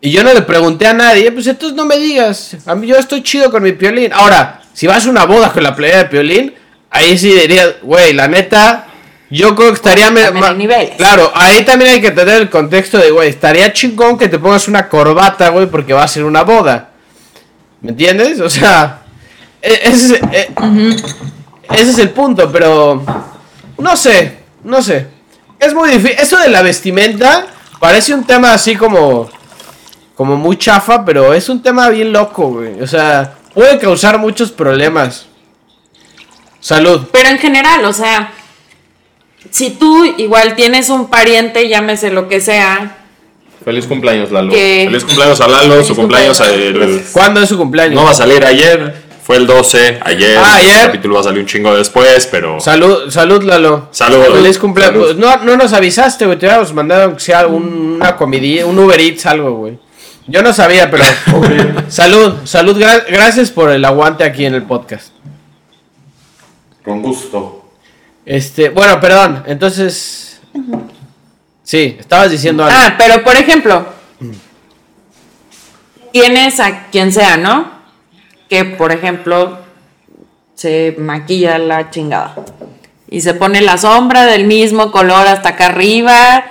Y yo no le pregunté a nadie, pues entonces no me digas. A mí yo estoy chido con mi piolín. Ahora, si vas a una boda con la playera de piolín, ahí sí diría, güey, la neta. Yo creo que estaría. me- También hay ma- niveles. Claro, ahí también hay que tener el contexto de, güey, estaría chingón que te pongas una corbata, güey, porque va a ser una boda. ¿Me entiendes? O sea, e- ese es, e- ese es el punto, pero no sé, no sé. Es muy difícil. Eso de la vestimenta parece un tema así como como muy chafa, pero es un tema bien loco, güey. O sea, puede causar muchos problemas. Salud. Pero en general, o sea, si tú igual tienes un pariente, llámese lo que sea, Feliz cumpleaños, Lalo. ¿Qué? Feliz cumpleaños a Lalo. Feliz su cumpleaños cumpleaños. el- ¿Cuándo es su cumpleaños? no va a salir ayer. Fue el 12, ayer. Ah, ayer. El capítulo va a salir un chingo después, pero. Salud, salud, Lalo. Salud. Feliz cumpleaños. Salud. No, no nos avisaste, güey. Te hubiéramos mandado aunque sea un- una comidilla, un Uber Eats, algo, güey. Yo no sabía, pero. salud, salud. gra- gracias por el aguante aquí en el podcast. Con gusto. Este, bueno, perdón. Entonces. Sí, estabas diciendo algo. Ah, pero por ejemplo, tienes a quien sea, ¿no? Que por ejemplo se maquilla la chingada y se pone la sombra del mismo color hasta acá arriba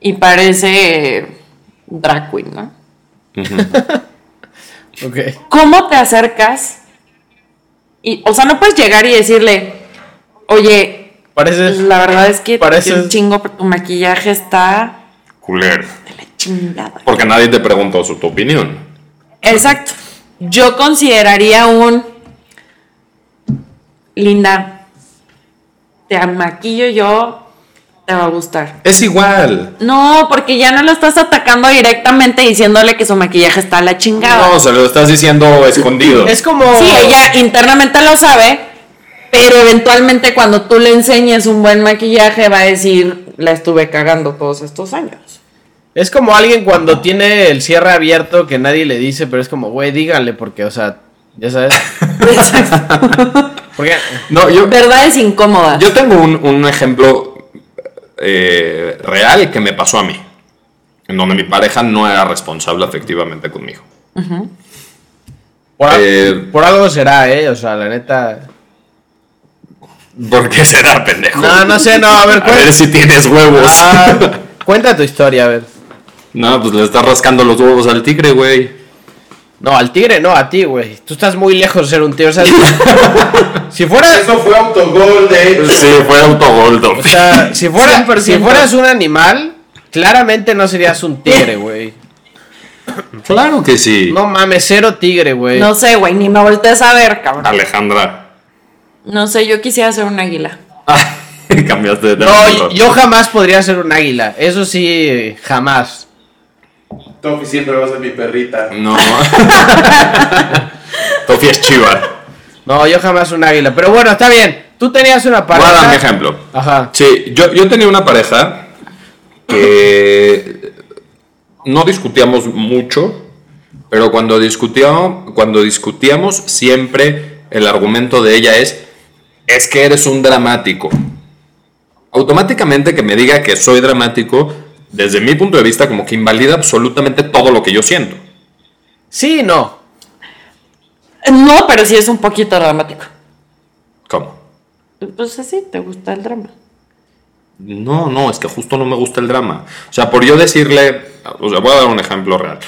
y parece drag queen, ¿no? Ok. ¿Cómo te acercas? Y, o sea, no puedes llegar y decirle, oye, Pareces. la verdad es que Pareces- un chingo, tu maquillaje está Culero. de la chingada. Porque nadie te preguntó su tu opinión. Exacto. Yo consideraría un linda. Te maquillo yo, te va a gustar. Es igual. No, porque ya no lo estás atacando directamente diciéndole que su maquillaje está a la chingada. No, se lo estás diciendo escondido. Es como. Sí, ella internamente lo sabe, pero eventualmente cuando tú le enseñes un buen maquillaje va a decir, la estuve cagando todos estos años. Es como alguien cuando tiene el cierre abierto que nadie le dice, pero es como, güey, díganle, porque, o sea, ya sabes. Porque. No, yo, Verdades incómodas. yo tengo un, un ejemplo eh, real que me pasó a mí. En donde mi pareja no era responsable efectivamente conmigo. Por, Eh, por algo será, ¿eh? O sea, la neta. ¿Por qué será, pendejo? No, no sé, no, a ver, A ver si tienes huevos. Ah, cuenta tu historia, a ver. No, pues le estás rascando los huevos al tigre, güey. No, al tigre, no, a ti, güey. Tú estás muy lejos de ser un tío. O sea, si fueras. Eso fue autogol de. Sí, fue. O sea, si, fuera, 100%. si fueras un animal, claramente no serías un tigre, güey. Claro que sí. No mames, cero tigre, güey. No sé, güey, ni me voltees a ver, cabrón. Alejandra. No sé, yo quisiera ser un águila. Ah, Cambiaste de tema. No, yo jamás podría ser un águila. Eso sí, jamás. Tofi siempre va a ser mi perrita. No. Tofi es chiva. No, yo jamás un águila. Pero bueno, está bien. Tú tenías una Voy a dar mi pareja. ejemplo. Ajá. Sí, yo, yo tenía una pareja que no discutíamos mucho, pero cuando discutíamos, cuando discutíamos siempre el argumento de ella es, es que eres un dramático. Automáticamente que me diga que soy dramático, desde mi punto de vista, como que invalida absolutamente todo lo que yo siento. Sí, y no. No, pero sí es un poquito dramático. ¿Cómo? Pues así, ¿te gusta el drama? No, no, es que justo no me gusta el drama. O sea, por yo decirle, o sea, voy a dar un ejemplo real.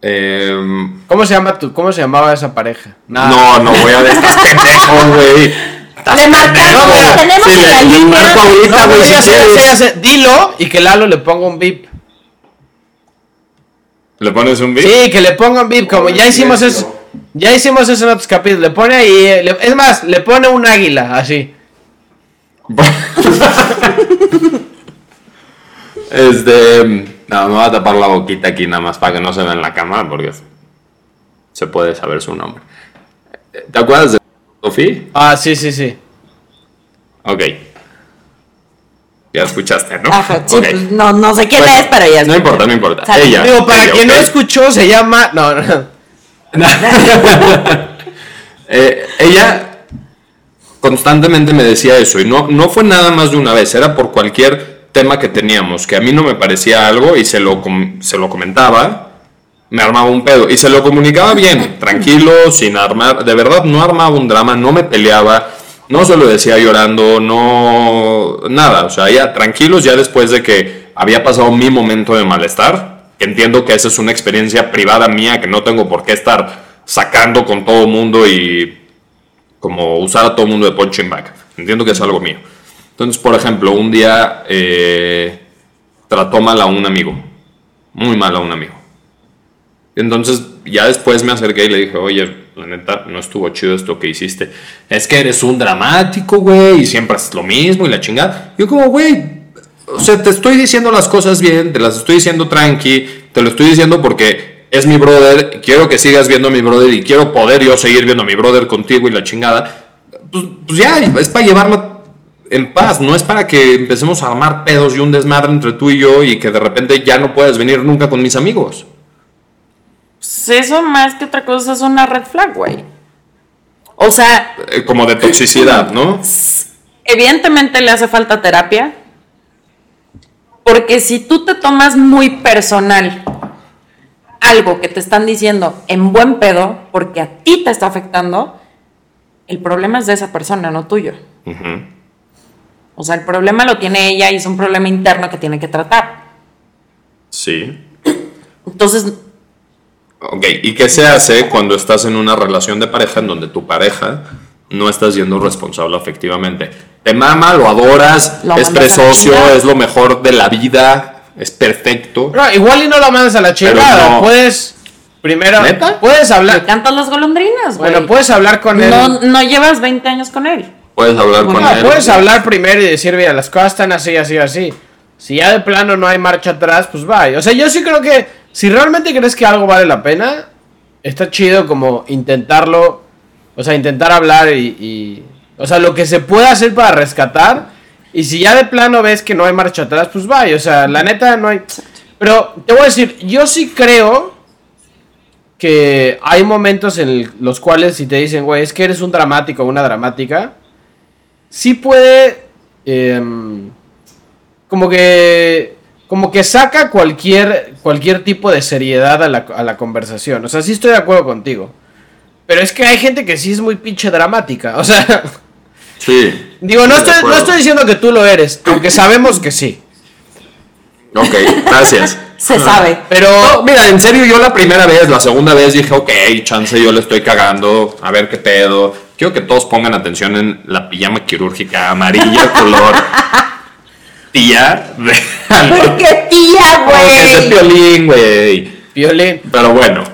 Em, ¿Cómo se llama tu, cómo se llamaba esa pareja? No, no voy a decir, estás pendejo, güey. Le marcamos, pendejo. tenemos Sí, en la le- le línea. marco ahorita, No, güey, no si quieres. Dilo y que Lalo le ponga un bip. ¿Le pones un beat? Sí, que le ponga un bip. Como ya hicimos eso. Ya hicimos eso en otros capítulos. Le pone ahí. eh, le- es más, le pone un águila, así. Este. No, me voy a tapar la boquita aquí nada más para que no se vea en la cámara porque se puede saber su nombre. ¿Te acuerdas de Sofi? Ah, sí, sí, sí. Ok. Ya escuchaste, ¿no? Ajá, sí, pues no, no sé quién Bueno, es, pero ya No importa, no importa. Sale. Ella. Digo, para ella, quien no escuchó, se llama. No, no. Eh, ella constantemente me decía eso y no, no fue nada más de una vez, era por cualquier tema que teníamos, que a mí no me parecía algo y se lo, com- se lo comentaba, me armaba un pedo y se lo comunicaba bien, tranquilo, sin armar, de verdad no armaba un drama, no me peleaba, no se lo decía llorando, no, nada, o sea, ya tranquilos ya después de que había pasado mi momento de malestar, entiendo que esa es una experiencia privada mía que no tengo por qué estar sacando con todo mundo y como usar a todo mundo de punching bag. Entiendo que es algo mío. Entonces, por ejemplo, un día eh, trató mal a un amigo. Muy mal a un amigo. Entonces, ya después me acerqué y le dije, oye, la neta, no estuvo chido esto que hiciste. Es que eres un dramático, güey, y siempre haces lo mismo y la chingada. Yo como, güey, o sea, te estoy diciendo las cosas bien, te las estoy diciendo tranqui, te lo estoy diciendo porque es mi brother, quiero que sigas viendo a mi brother y quiero poder yo seguir viendo a mi brother contigo y la chingada. Pues, pues ya, es para llevarlo en paz, no es para que empecemos a armar pedos y un desmadre entre tú y yo y que de repente ya no puedes venir nunca con mis amigos. Pues eso más que otra cosa es una red flag, güey. O sea, Eh, como de toxicidad, ¿no? evidentemente le hace falta terapia. Porque si tú te tomas muy personal algo que te están diciendo en buen pedo, porque a ti te está afectando, el problema es de esa persona, no tuyo. O sea, el problema lo tiene ella y es un problema interno que tiene que tratar. Sí. Entonces, Ok, ¿y qué se hace cuando estás en una relación de pareja en donde tu pareja no está siendo responsable afectivamente? Te mama, lo adoras, Lo es presocio, es lo mejor de la vida, es perfecto. No, igual y no la mandas a la chingada. no. Puedes. Primero. ¿Neta? Puedes le hablar. cantas las golondrinas, güey. Bueno, puedes hablar con él. no, no llevas 20 años con él. Puedes hablar con No, él. puedes hablar primero y decir, mira, las cosas están así, así, así. Si ya de plano no hay marcha atrás, pues va. O sea, yo sí creo que si realmente crees que algo vale la pena, está chido como intentarlo. O sea, intentar hablar y, O sea, lo que se pueda hacer para rescatar. Y si ya de plano ves que no hay marcha atrás, pues va. O sea, la neta no hay... Pero te voy a decir, yo sí creo que hay momentos en los cuales si te dicen, güey, es que eres un dramático o una dramática, sí puede em, como que como que saca cualquier cualquier tipo de seriedad a la, a la conversación. O sea, sí estoy de acuerdo contigo. Pero es que hay gente que sí es muy pinche dramática. O sea, Sí. digo, no estoy, no estoy diciendo que tú lo eres, aunque sabemos que sí. Ok, gracias. Se sabe. Pero No, mira, en serio, yo la primera vez, la segunda vez dije, ok, chance, yo le estoy cagando, a ver qué pedo. Quiero que todos pongan atención en la pijama quirúrgica amarilla, color tía. De... Porque tía, Como que ese güey. piolín, güey. Violín. Pero bueno,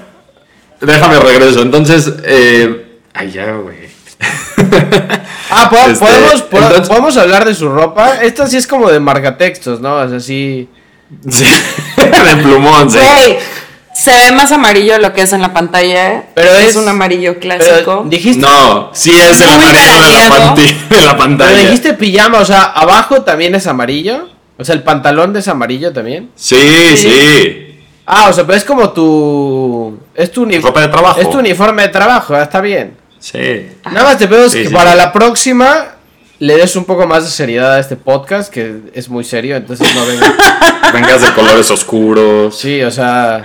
déjame regreso. Entonces, eh... ay, ya, güey. Ah, po- Este, podemos, po- entonces- podemos hablar de su ropa. Esta sí es como de marcatextos, ¿no? O sea, sí. Sí, de plumón, sí. Güey, se ve más amarillo lo que es en la pantalla. ¿eh? Pero es, es- un amarillo Pero clásico. dijiste, No, sí es el amarillo de la, de pantalla. pero dijiste pijama, o sea, abajo también es amarillo. O sea, el pantalón es amarillo también. Sí, sí. Ah, o sea, pero es como tu. Es tu uniforme. De trabajo. Es tu uniforme de trabajo, ah, está bien. Sí. Nada más te pido Sí, que sí, para sí. la próxima le des un poco más de seriedad a este podcast, que es muy serio, entonces no venga. Vengas de colores oscuros. Sí, o sea.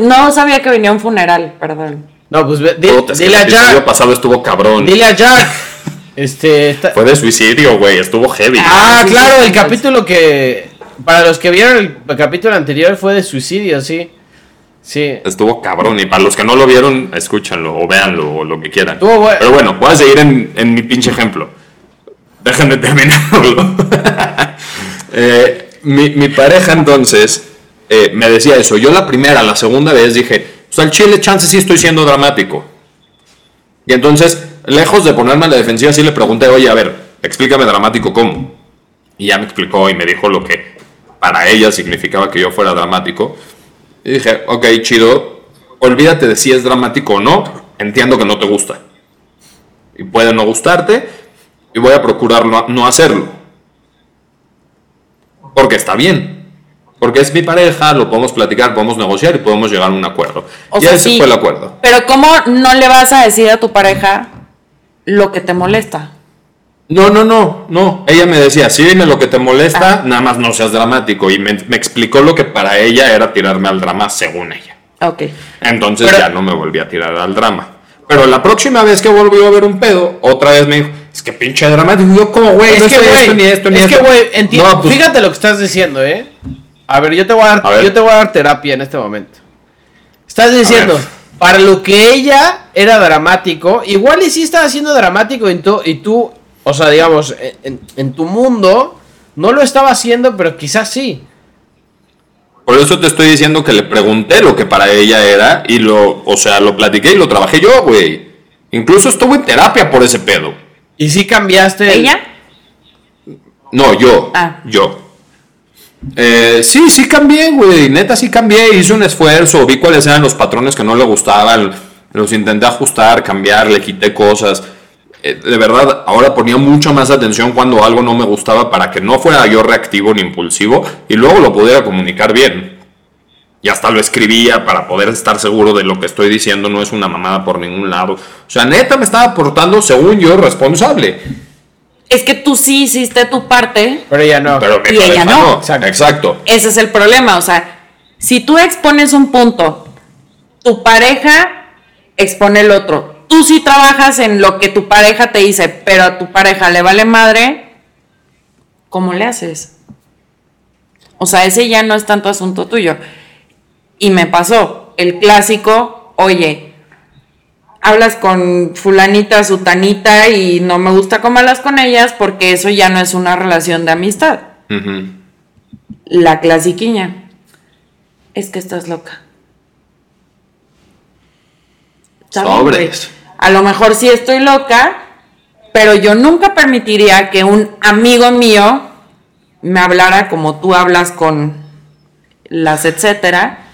No sabía que venía un funeral, perdón. No, pues ve- di- Puta, es que dile a el episodio pasado estuvo cabrón. Dile a Jack. Este. está- Fue de suicidio, güey. Estuvo heavy. Ah, sí, claro, el capítulo que. Para los que vieron el capítulo anterior fue de suicidio, sí. Sí. Estuvo cabrón. Y para los que no lo vieron, escúchanlo o véanlo o lo que quieran. Estuvo bueno. Pero bueno, voy a seguir en, en mi pinche ejemplo. Déjenme terminarlo. Eh, mi, mi pareja entonces eh, me decía eso. Yo la primera, la segunda vez dije, pues al chile chance sí estoy siendo dramático. Y entonces, lejos de ponerme a la defensiva, sí le pregunté, oye, a ver, explícame dramático cómo. Y ya me explicó y me dijo lo que para ella significaba que yo fuera dramático. Y dije, ok, chido, olvídate de si es dramático o no, entiendo que no te gusta. Y puede no gustarte, y voy a procurar no, no hacerlo. Porque está bien. Porque es mi pareja, lo podemos platicar, podemos negociar y podemos llegar a un acuerdo. O y sea, ese sí, fue el acuerdo. Pero ¿cómo no le vas a decir a tu pareja lo que te molesta? No, no, no, no. Ella me decía, sí, dime lo que te molesta, nada más no seas dramático. Y me, me explicó lo que para ella era tirarme al drama, según ella. Ok. Entonces Pero- ya no me volví a tirar al drama. Pero la próxima vez que volvió a ver un pedo, otra vez me dijo, es que pinche dramático. Y yo, como, güey, Es no que, sé esto, ni esto, ni es que, esto. güey, entiendo. No, pues, Fíjate lo que estás diciendo, ¿eh? A ver, yo te voy a dar, A yo te voy a dar terapia en este momento. Estás diciendo, para lo que ella era dramático, igual y sí estaba siendo dramático y tú, y tú o sea, digamos, en, en- en tu mundo no lo estaba haciendo, pero quizás sí. Por eso te estoy diciendo que le pregunté lo que para ella era y lo, o sea, lo platiqué y lo trabajé yo, güey. Incluso estuve en terapia por ese pedo. Y sí cambiaste. el- ¿Ella? No, yo. Ah. Yo. Eh, sí, sí cambié, güey. Neta, sí cambié. Hice un esfuerzo. Vi cuáles eran los patrones que no le gustaban. Los intenté ajustar, cambiar, le quité cosas. Eh, de verdad, ahora ponía mucha más atención cuando algo no me gustaba para que no fuera yo reactivo ni impulsivo y luego lo pudiera comunicar bien. Y hasta lo escribía para poder estar seguro de lo que estoy diciendo no es una mamada por ningún lado. O sea, neta me estaba portando, según yo, responsable. Es que tú sí hiciste tu parte. Pero ya no. Pero Y ella no. Exacto. Exacto. Ese es el problema. O sea, si tú expones un punto, tu pareja expone el otro. Tú sí trabajas en lo que tu pareja te dice, pero a tu pareja le vale madre, ¿cómo le haces? O sea, ese ya no es tanto asunto tuyo. Y me pasó el clásico, oye, hablas con fulanita, sutanita y no me gusta cómo hablas con ellas porque eso ya no es una relación de amistad. La clasiquiña. Es que estás loca. Sobres. A lo mejor sí estoy loca, pero yo nunca permitiría que un amigo mío me hablara como tú hablas con las etcétera.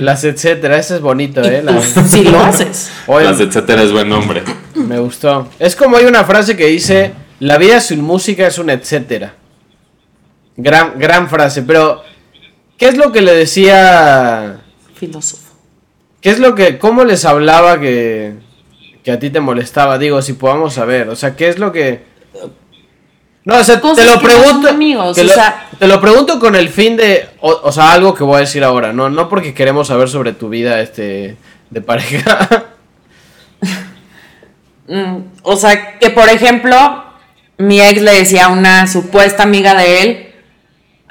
Las etcétera, ese es bonito, ¿eh? tú La- sí lo haces. Oye, Las etcétera es buen nombre. me gustó. Es como hay una frase que dice, la vida sin música es un etcétera. Gran, gran frase, pero ¿qué es lo que le decía? Filósofo. ¿Qué es lo que, cómo les hablaba que, que a ti te molestaba? Digo, si podamos saber, o sea, ¿qué es lo que... No, o sea, Cosas te lo no pregunto... amigos, te o lo- sea- te lo pregunto con el fin de, o, o sea, algo que voy a decir ahora, no, no porque queremos saber sobre tu vida, este, de pareja. Mm, o sea, que por ejemplo, mi ex le decía a una supuesta amiga de él,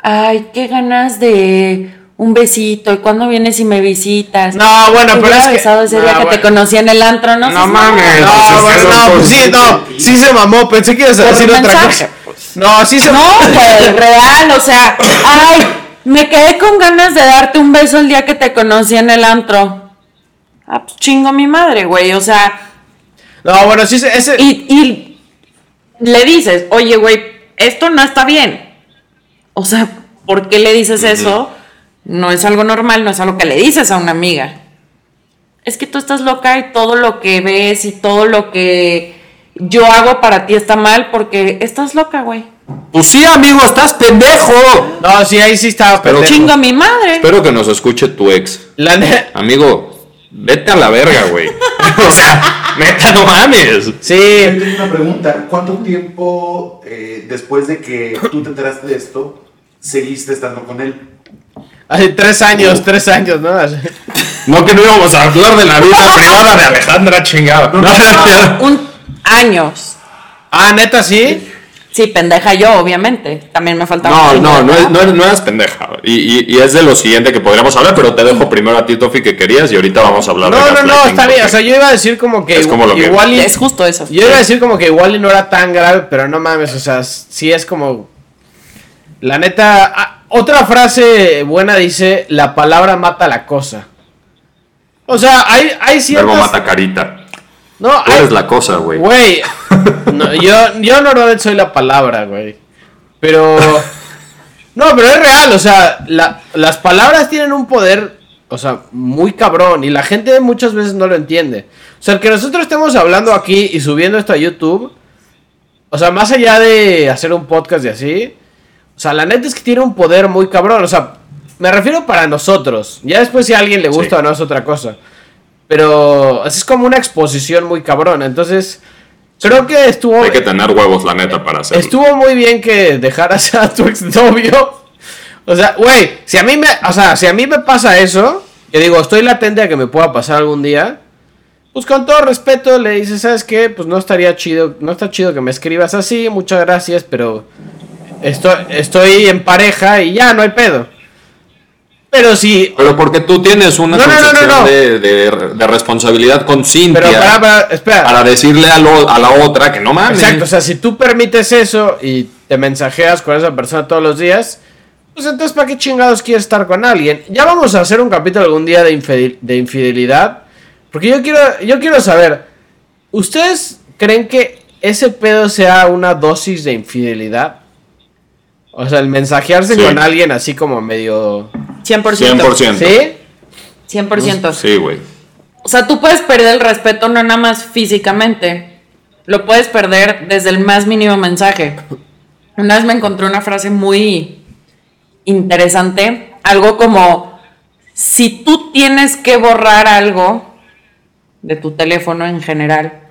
ay, qué ganas de un besito, ¿y cuándo vienes y me visitas? No, bueno, Te pero hubiera es que- besado ese día no, que bueno. te conocí en el antro, no No mames. No, no, por- pues sí, no, sí se mamó, pensé que ibas a decir otra mensaje, cosa. No, sí se No, güey, real, o sea, ay, me quedé con ganas de darte un beso el día que te conocí en el antro. Ah, pues chingo mi madre, güey, o sea, No, bueno, sí se, ese... y, y le dices, oye, güey, esto no está bien. O sea, ¿por qué le dices eso? No es algo normal, no es algo que le dices a una amiga. Es que tú estás loca y todo lo que ves y todo lo que yo hago para ti está mal porque estás loca, güey. Pues sí, amigo, estás pendejo. No, sí, ahí sí estaba Pero pendejo. Chingo a mi madre. Espero que nos escuche tu ex. La ne- Amigo, vete a la verga, güey. o sea, neta, no mames. Sí, Yo tengo una pregunta. ¿Cuánto tiempo eh, después de que tú te enteraste de esto, seguiste estando con él? hace tres años, tres años, ¿no? No que no íbamos a hablar de la vida privada de Alejandra, chingada. No, Un años. Ah, neta, sí. Sí, pendeja yo, obviamente. También me faltaba No, no, no, no eres, no eres pendeja. Y, y- y es de lo siguiente que podríamos hablar, pero te dejo primero a ti, Tofi, que querías, y ahorita vamos a hablar de No, no, no, está bien. O sea, yo iba a decir como que Es como lo que- igual y... Es justo eso. Yo iba a decir como que igual y no era tan grave, pero no mames, o sea, sí es como... La neta... ah, otra frase buena dice, la palabra mata la cosa. O sea, hay, hay ciertas... Verbo mata carita. No, Tú eres la cosa, güey. Güey, no, yo, yo normalmente soy la palabra, güey. Pero... No, pero es real, o sea, la- las palabras tienen un poder, o sea, muy cabrón y la gente muchas veces no lo entiende. O sea, el que nosotros estemos hablando aquí y subiendo esto a YouTube, o sea, más allá de hacer un podcast y así, o sea, la neta es que tiene un poder muy cabrón, o sea, me refiero para nosotros. Ya después si a alguien le gusta Sí. o no es otra cosa. Pero es como una exposición muy cabrona. Entonces, creo que estuvo... Hay que tener huevos, la neta, para hacerlo. Estuvo muy bien que dejaras a tu exnovio. O sea, güey, si a mí me, o sea, si a mí me pasa eso, que digo, estoy latente a que me pueda pasar algún día, pues con todo respeto le dices, ¿sabes qué? Pues no estaría chido, no está chido que me escribas así, muchas gracias, pero estoy, estoy en pareja y ya, no hay pedo. Pero si, Pero porque tú tienes una No. De, de- de responsabilidad con Cintia pero para, para, espera. para decirle a, lo- a la otra que no mames. Exacto, o sea, si tú permites eso y te mensajeas con esa persona todos los días, pues entonces ¿para qué chingados quieres estar con alguien? Ya vamos a hacer un capítulo algún día de, infidel- de infidelidad, porque yo quiero, yo quiero saber, ¿ustedes creen que ese pedo sea una dosis de infidelidad? O sea, el mensajearse Sí. con alguien así como medio... 100%. 100%. ¿Sí? 100%. Sí, güey. O sea, tú puedes perder el respeto no nada más físicamente, lo puedes perder desde el más mínimo mensaje. Una vez me encontré una frase muy interesante, algo como, si tú tienes que borrar algo de tu teléfono en general,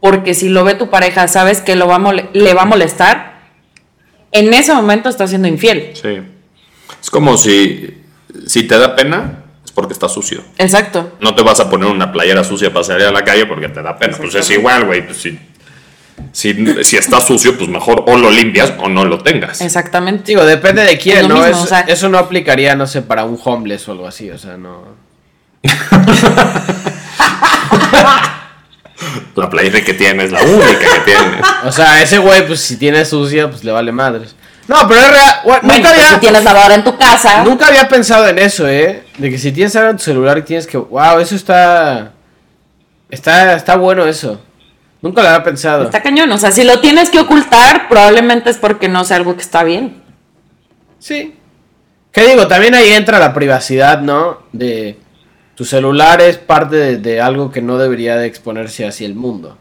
porque si lo ve tu pareja, sabes que lo va a le va a molestar, en ese momento estás siendo infiel. Sí. Es como si, si te da pena, es porque está sucio. Exacto. No te vas a poner una playera sucia para salir a la calle porque te da pena. Pues es igual, güey. Pues si, si, si está sucio, pues mejor o lo limpias o no lo tengas. Exactamente. Digo, depende de quién, Es lo ¿no? mismo, Es- o sea- eso no aplicaría, no sé, para un homeless o algo así, o sea, no... La playera que tienes, la única que tienes. O sea, ese güey, pues si tiene sucia, pues le vale madres. No, pero es real. Bueno, nunca, pues, había, si tienes lavadora en tu casa, nunca había pensado en eso, ¿eh? De que si tienes algo en tu celular y tienes que. ¡Wow! Eso está. Está, está bueno eso. Nunca lo había pensado. está cañón. O sea, si lo tienes que ocultar, probablemente es porque no sea algo que está bien. Sí. ¿Qué digo? También ahí entra la privacidad, ¿no? De. Tu celular es parte de, de algo que no debería de exponerse hacia el mundo.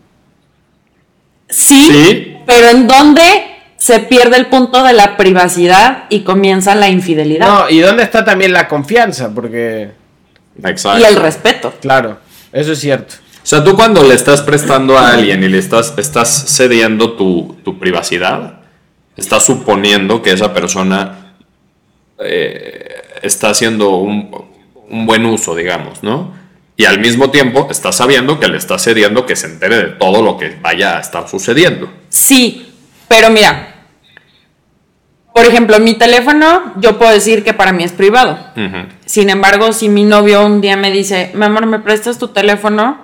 Sí, Sí. pero ¿en dónde se pierde el punto de la privacidad y comienza la infidelidad? No, ¿y dónde está también la confianza? Porque. Exacto. y el respeto. Claro, eso es cierto. O sea, tú cuando le estás prestando a alguien y le estás, estás cediendo tu, tu privacidad, estás suponiendo que esa persona eh, está haciendo un, un buen uso, digamos, ¿no? Y al mismo tiempo estás sabiendo que le estás cediendo que se entere de todo lo que vaya a estar sucediendo. Sí, pero mira, por ejemplo, mi teléfono, yo puedo decir que para mí es privado. Ujú. Sin embargo, si mi novio un día me dice, mi amor, ¿me prestas tu teléfono?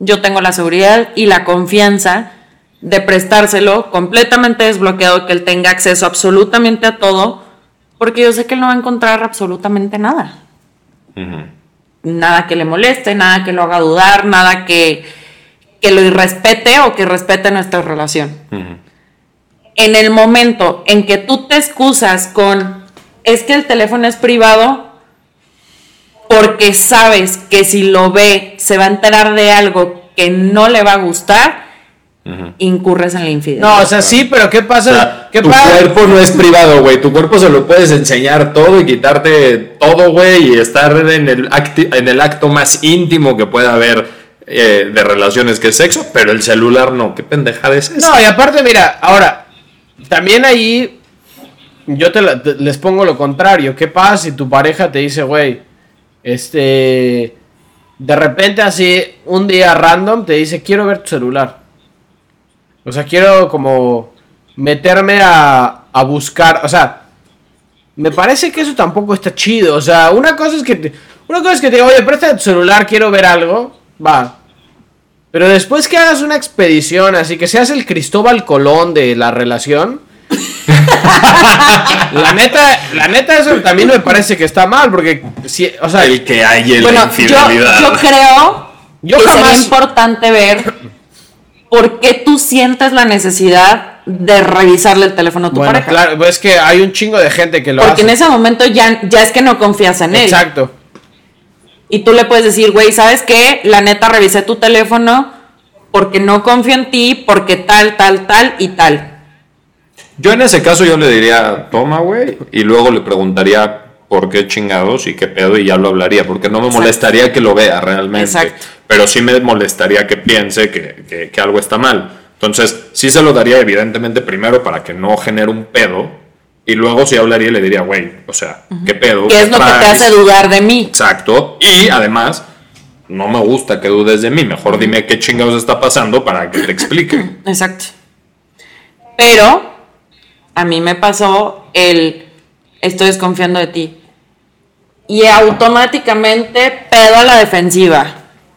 Yo tengo la seguridad y la confianza de prestárselo completamente desbloqueado, que él tenga acceso absolutamente a todo, porque yo sé que él no va a encontrar absolutamente nada. Ujú. Nada que le moleste, nada que lo haga dudar, nada que, que lo irrespete o que respete nuestra relación. Ujú. En el momento en que tú te excusas con, es que el teléfono es privado, porque sabes que si lo ve se va a enterar de algo que no le va a gustar, incurres en la infidelidad. No, o sea, sí, pero ¿qué pasa? O sea, ¿Qué tu pasa? cuerpo no es privado, güey. Tu cuerpo se lo puedes enseñar todo y quitarte todo, güey, y estar en el, en el acto más íntimo que pueda haber eh, de relaciones que es sexo, pero el celular no. ¿Qué pendejada es esa? No, y aparte, mira, ahora, también ahí yo te, les pongo lo contrario. ¿Qué pasa si tu pareja te dice, güey, este, de repente así, un día random te dice, quiero ver tu celular? O sea, quiero como meterme a, a buscar, o sea, me parece que eso tampoco está chido. O sea, una cosa es que te, una cosa es que te oye, presta tu celular, quiero ver algo. Va. Pero después que hagas una expedición, así que seas el Cristóbal Colón de la relación. la neta, la neta, eso también me parece que está mal, porque si, o sea, el que hay en bueno, la yo, creo Yo que sería jamás- importante ver por qué tú sientes la necesidad de revisarle el teléfono a tu bueno, pareja. claro, pues es que hay un chingo de gente que lo Porque en hace. ese momento ya, ya es que no confías en él. Exacto. Y tú le puedes decir, güey, ¿sabes qué? La neta revisé tu teléfono porque no confío en ti, porque tal, tal, tal y tal. Yo en ese caso yo le diría, toma, güey, y luego le preguntaría por qué chingados y qué pedo y ya lo hablaría, porque no me Exacto. molestaría que lo vea realmente, Exacto. pero sí me molestaría que piense que, que- que algo está mal. Entonces, sí se lo daría evidentemente primero para que no genere un pedo, y luego sí hablaría le diría, güey, o sea, ¿qué pedo? ¿Qué es lo que te traes?" hace dudar de mí? Exacto. Y además, no me gusta que dudes de mí. Mejor dime qué chingados está pasando para que te explique. Exacto. Pero a mí me pasó el estoy desconfiando de ti. Y automáticamente pedo a la defensiva.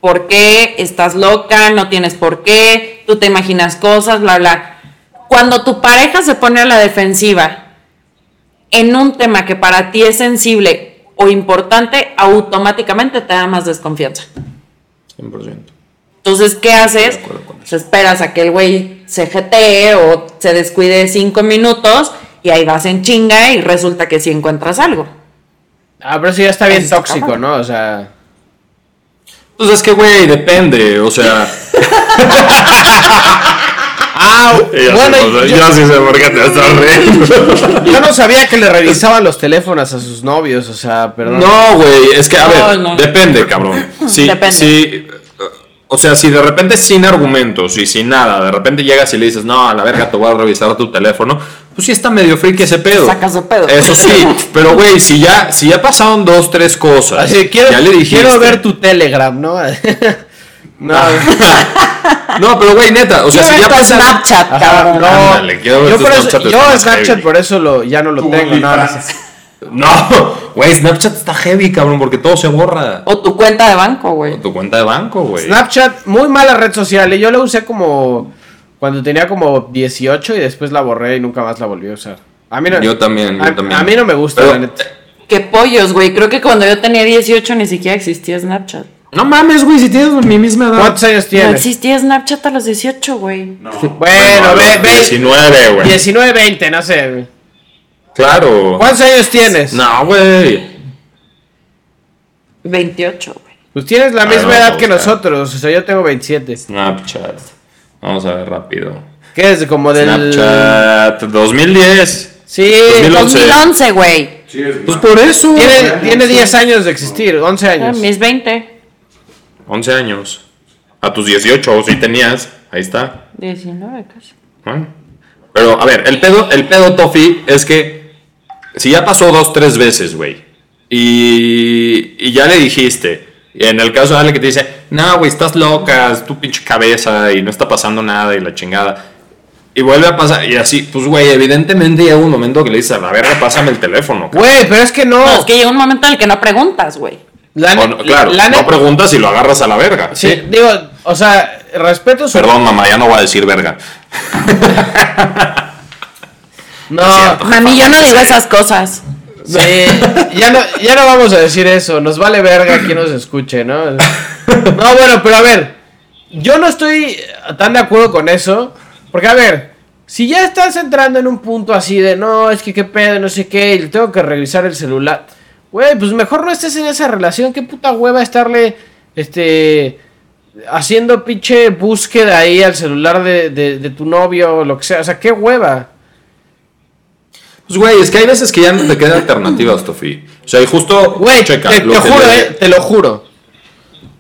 ¿Por qué? ¿Estás loca? ¿No tienes por qué? ¿Tú te imaginas cosas? Bla, bla. Cuando tu pareja se pone a la defensiva en un tema que para ti es sensible o importante, automáticamente te da más desconfianza. 100%. Entonces, ¿qué haces? Pues esperas a que el güey se jetee o se descuide cinco minutos y ahí vas en chinga y resulta que sí encuentras algo. Ah, pero eso ya está bien tóxico. ¿no? O sea. Pues es que, güey, depende. O sea, Ah, bueno, sea, yo, yo sí sé por qué te estás riendo. yo no sabía que le revisaban los teléfonos a sus novios, o sea, perdón. No, güey, es que, a No, ver, no. depende, cabrón. Sí, Depende. sí, o sea, si de repente sin argumentos y sin nada, de repente llegas y le dices, no, a la verga, te voy a revisar tu teléfono, pues sí está medio friki ese pedo. Sacas de pedo. Eso sí, pero güey, si ya, si ya pasaron dos, tres cosas, Así, quiero, ya le dijiste. quiero ver tu Telegram, ¿no? No. No, pero güey, neta, o sea, Quiero si ver ya tu. Snapchat, Ajá, cabrón. no. Ándale, quiero ver yo tu por eso, Snapchat, yo está Snapchat heavy. por eso lo, ya no lo Tu tengo. No, no OnlyFans. sé. No, güey, Snapchat está heavy, cabrón, porque todo se borra. O tu cuenta de banco, güey. Tu cuenta de banco, güey. Snapchat, muy mala red social. y Yo la usé como cuando tenía como 18 y después la borré y nunca más la volví a usar. A mí no, Yo también, yo a, también. a mí no me gusta, Pero- la neta. Qué pollos, güey. Creo que cuando yo tenía 18 ni siquiera existía Snapchat. No mames, güey, si tienes mi misma edad. ¿Cuántos años No tienes? existía Snapchat a los 18, güey. No. Bueno, ve, ve. 19, güey. 19, 20, no sé. Claro. ¿Cuántos años tienes? No, güey. 28, güey. Pues tienes la A ver, misma edad que nosotros. O sea, yo tengo 27. Snapchat. Vamos a ver rápido. ¿Qué es? Como del. Snapchat 2010. Sí. 2011. 2011, güey. Sí, es Pues por eso. Tiene, tiene 10 años de existir, 11 Ah, años. Mis 20. 11 años. A tus 18, si tenías. Ahí está. 19 casi. Bueno. Pero, a ver, el pedo, el pedo, Tofi, es que si ya pasó dos, tres veces, güey, y, y ya le dijiste, y en el caso de alguien que te dice, no, güey, estás loca, es tu pinche cabeza y no está pasando nada y la chingada, y vuelve a pasar, y así, pues, güey, evidentemente llega un momento que le dices, a la verga, pásame el teléfono. cabrón". Güey, pero es que no. No, es que llega un momento en el que no preguntas, güey. La no- claro, la no preguntas y lo agarras a la verga. Sí, Sí. digo, o sea, respeto su. Perdón, mamá, ya no voy a decir verga. No, Mami, yo no digo esas cosas. sí, ya no, ya no vamos a decir eso. Nos vale verga quien nos escuche, ¿no? No, bueno, pero a ver, yo no estoy tan de acuerdo con eso. Porque, a ver, si ya estás entrando en un punto así de no, es que qué pedo, no sé qué, y tengo que revisar el celular. Güey, pues mejor no estés en esa relación. Qué puta hueva estarle, este, haciendo pinche búsqueda ahí al celular de, de, de tu novio o lo que sea. O sea, qué hueva. Pues, güey, es que hay veces que ya no te quedan alternativas, Tofi. O sea, y justo, Güey, checa, te, lo te que juro, le- eh, te lo juro.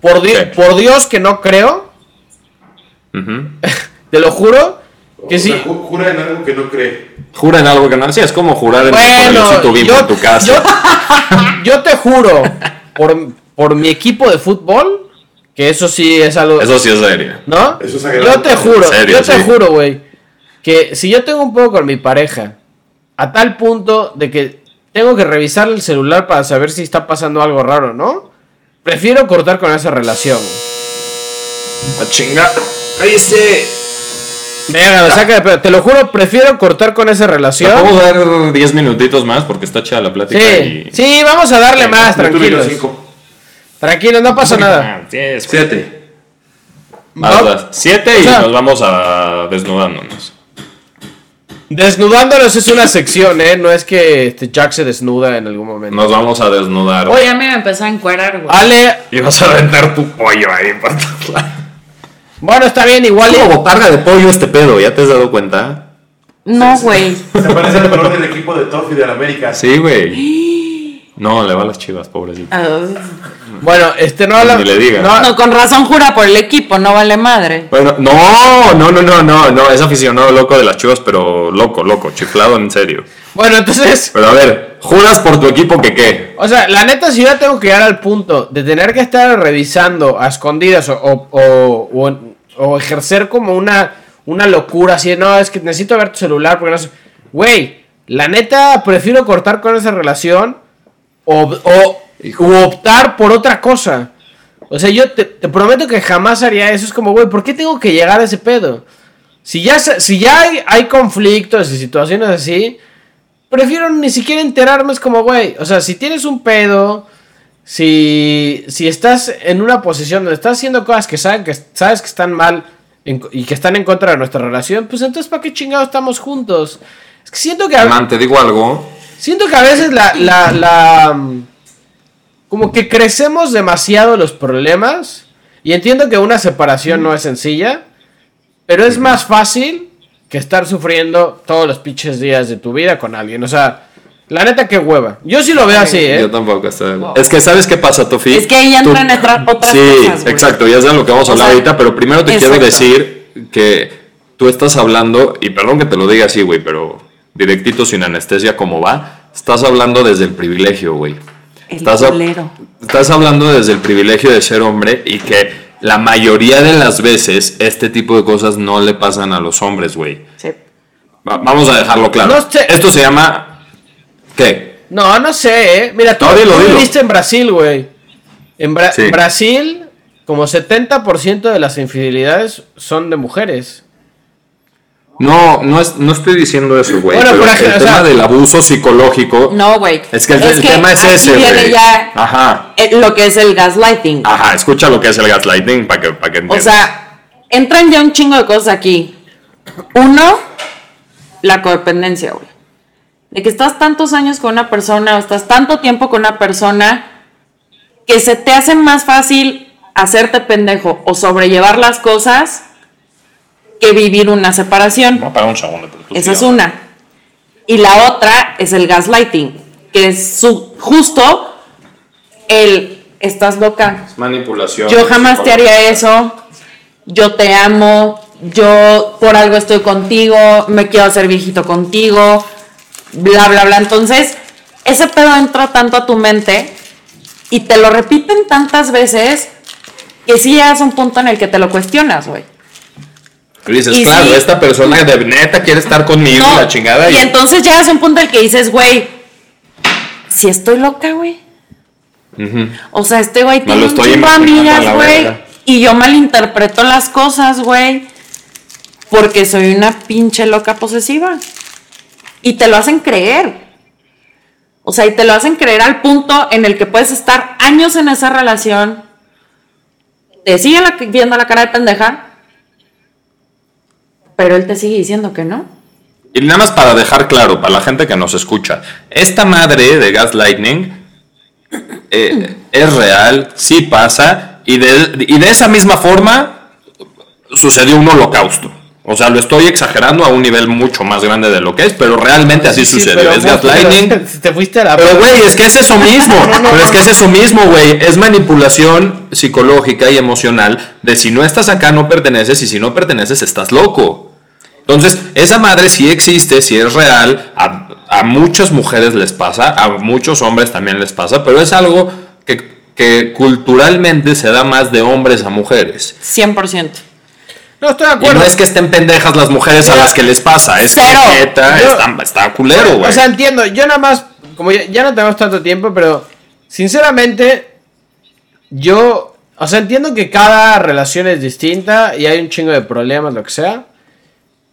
Por, di- por Dios que no creo. Te lo juro. Que O sí. sea, ju- jura en algo que no cree. Jura en algo que no. Sí, es como jurar en Bueno, el yo, en tu casa. yo- yo te juro, por, por mi equipo de fútbol, que eso sí es algo. Eso sí es serio. ¿No? Eso es sagrado. yo te juro, serio, yo te sí. juro, güey, que si yo tengo un poco con mi pareja, a tal punto de que tengo que revisar el celular para saber si está pasando algo raro, ¿no? Prefiero cortar con esa relación. A chinga. ¡Cállese! Venga, saca de pedo. Te lo juro, prefiero cortar con esa ¿Te relación. puedo dar 10 minutitos más? Porque está chida la plática. Sí, y... sí, vamos a darle más, Yo tuve los tranquilos. Tranquilos, no pasa nada. Ah, diez, Siete. Vas, No- vas. Siete y O sea- nos vamos a desnudándonos. Desnudándonos es una sección, ¿eh? No es que este Jack se desnuda en algún momento. Nos vamos a desnudar. Oye, a mí me empezó a encuerar, güey. Ale, Y vas a aventar tu pollo ahí para todos lados. Bueno, está bien, igual. como botarga de pollo este pedo, ¿ya te has dado cuenta? No, güey. Se parece al color del equipo de Toff y de la América. Sí, güey. No, le va a las chivas, pobrecito. Ah, Bueno, este no habla. Ni le diga. No, no, con razón jura por el equipo, no vale madre. Bueno, no, no, no, no, no, no, es aficionado loco de las chivas, pero loco, loco, chiflado en serio. Bueno, entonces. Pero a ver, ¿juras por tu equipo que qué? O sea, la neta, si yo tengo que llegar al punto de tener que estar revisando a escondidas o, o, o- o- o ejercer como una, una locura así, de, no, es que necesito ver tu celular porque no sé. Güey, la neta, prefiero cortar con esa relación o, o u optar por otra cosa. O sea, yo te, te prometo que jamás haría eso. Es como, güey, ¿por qué tengo que llegar a ese pedo? Si ya, si ya hay, hay conflictos y situaciones así, prefiero ni siquiera enterarme. Es como, güey, o sea, si tienes un pedo, si, si estás en una posición donde estás haciendo cosas que, saben que sabes que están mal en- y que están en contra de nuestra relación, pues entonces, ¿para qué chingados estamos juntos? Es que siento que a, Man, te digo algo. siento que a veces la, la, la, mm, como que crecemos demasiado los problemas y entiendo que una separación no es sencilla, pero es más fácil que estar sufriendo todos los pinches días de tu vida con alguien. O sea, la neta que hueva. Yo sí lo veo así, ¿eh? Yo tampoco estoy. Es que, ¿sabes qué pasa, Tofi? Es que ahí Tú- entran otra- otras sí, cosas, güey. exacto, ya es de lo que vamos a O hablar sea, ahorita, pero primero te quiero decir que tú estás hablando, y perdón que te lo diga así, güey, pero directito sin anestesia, como va, estás hablando desde el privilegio, güey. El Estás, estás hablando desde el privilegio de ser hombre y que la mayoría de las veces este tipo de cosas no le pasan a los hombres, güey. Sí. Va- vamos a dejarlo claro. No sé. Esto se llama... ¿Qué? No, no sé, ¿eh? Mira, tú, No, dilo, tú dilo. viviste en Brasil, güey. En Bra- Sí. Brasil, como 70% de las infidelidades son de mujeres. No, no, es, no estoy diciendo eso, güey. Bueno, ejemplo, el o tema sea- del abuso psicológico. No, güey. Es que el, el tema es ese, güey. ya Ajá. eh, lo que es el gaslighting. Ajá, escucha lo que es el gaslighting para que, para que O entiendas. sea, entran ya un chingo de cosas aquí. Uno, la codependencia, güey. De que estás tantos años con una persona o estás tanto tiempo con una persona que se te hace más fácil hacerte pendejo o sobrellevar las cosas que vivir una separación. No, para un segundo. Esa es una. Y la otra es el gaslighting, que es su, justo el estás loca. Es manipulación. Yo jamás te haría eso. Yo te amo. Yo por algo estoy contigo. Me quiero hacer viejito contigo. Bla, bla, bla. Entonces, ese pedo entra tanto a tu mente y te lo repiten tantas veces que sí llegas a un punto en el que te lo cuestionas, güey. Y dices, Y claro, sí. esta persona de neta quiere estar conmigo, No, la chingada. y Y, entonces llegas a un punto en el que dices, güey, si estoy loca, güey. O sea, este güey tiene un chingo amigas, güey. Y yo malinterpreto las cosas, güey. Porque soy una pinche loca posesiva. Y te lo hacen creer. O sea, y te lo hacen creer al punto en el que puedes estar años en esa relación. Te siguen la- viendo la cara de pendeja. Pero él te sigue diciendo que no. y nada más para dejar claro, para la gente que nos escucha, esta madre de gaslighting eh, es real, sí pasa, y de, y de esa misma forma sucedió un holocausto. O sea, lo estoy exagerando a un nivel mucho más grande de lo que es, pero realmente así Sí, sucedió. pero es gaslighting. pero Te fuiste a la. Pero, güey, es que es eso mismo. pero es que es eso mismo, güey. Es manipulación psicológica y emocional de si no estás acá no perteneces y si no perteneces estás loco. Entonces, esa madre sí existe, sí es real. A, a muchas mujeres les pasa, a muchos hombres también les pasa, pero es algo que, que culturalmente se da más de hombres a mujeres. 100%. No, estoy de Y acuerdo. no es que estén pendejas las mujeres a las que les pasa, es cero. que neta, Yo- está, está culero, güey. O sea, entiendo. Yo nada más. Como ya, ya no tenemos tanto tiempo, pero. Sinceramente. Yo. O sea, entiendo que cada relación es distinta y hay un chingo de problemas, lo que sea.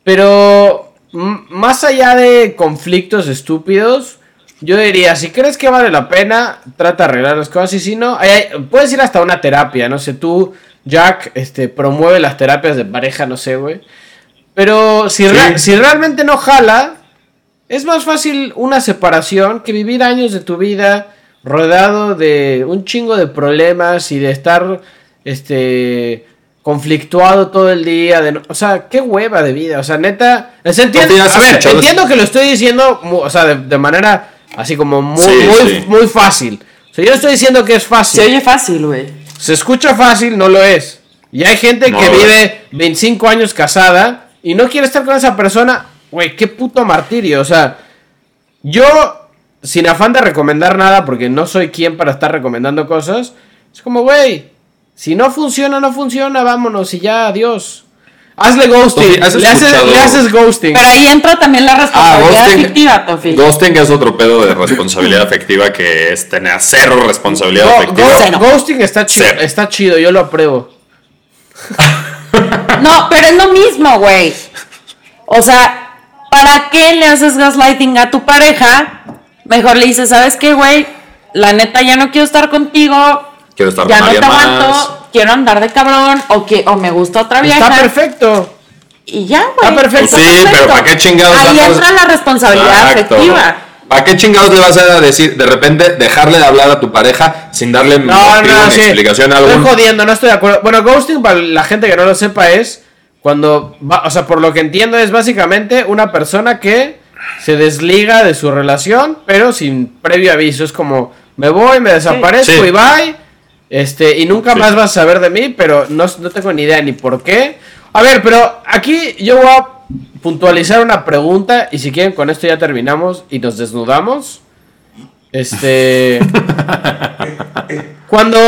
Pero. Más allá de conflictos estúpidos. Yo diría, si crees que vale la pena, trata de arreglar las cosas. Y si no, hay- puedes ir hasta una terapia. No sé, tú, Jack, este, promueve las terapias de pareja, no sé, güey. Pero si, rea- si realmente no jala, es más fácil una separación que vivir años de tu vida rodeado de un chingo de problemas y de estar este conflictuado todo el día. De, no- o sea, qué hueva de vida. O sea, neta. es- entiendo, ¿No te has a ver, entiendo que lo estoy diciendo, mu- o sea, de, de manera así como muy, Sí, muy, sí. muy fácil. O sea, yo estoy diciendo que es fácil. Se oye fácil, güey. Se escucha fácil, no lo es. Y hay gente No que vive 25 años casada y no quiere estar con esa persona. Güey, qué puto martirio. O sea, yo, sin afán de recomendar nada, porque no soy quien para estar recomendando cosas, es como, güey, si no funciona, no funciona, vámonos y ya, adiós. Hazle ghosting. Tofi, ¿has le, haces, escuchado- le haces ghosting. Pero ahí entra también la Ah, responsabilidad ghosting. afectiva, Tofi. Ghosting es otro pedo de responsabilidad afectiva que es tener cero responsabilidad Go- afectiva. Cero. ghosting está chido, Cero. está chido, yo lo apruebo. No, pero es lo mismo, güey. O sea, ¿para qué le haces gaslighting a tu pareja? Mejor le dices, ¿sabes qué, güey? La neta, ya no quiero estar contigo. Quiero estar ya con no te aguanto. más. Quiero andar de cabrón. O, que, o me gusta otra vieja. Está perfecto. Y ya, güey. Está perfecto. Sí, pero ¿para qué chingados Ahí entra la responsabilidad Exacto. afectiva. ¿Para qué chingados le vas a decir de repente dejarle de hablar a tu pareja sin darle No, motivo no, ni sí. explicación Estoy alguna? jodiendo, no estoy de acuerdo. Bueno, ghosting, para la gente que no lo sepa, es cuando, va- o sea, por lo que entiendo, es básicamente una persona que se desliga de su relación, pero sin previo aviso. Es como, me voy, me desaparezco Sí. y bye. Este, y nunca Sí. más vas a saber de mí, pero no, no tengo ni idea ni por qué. A ver, pero aquí yo voy a puntualizar una pregunta y si quieren con esto ya terminamos y nos desnudamos. Este... Cuando,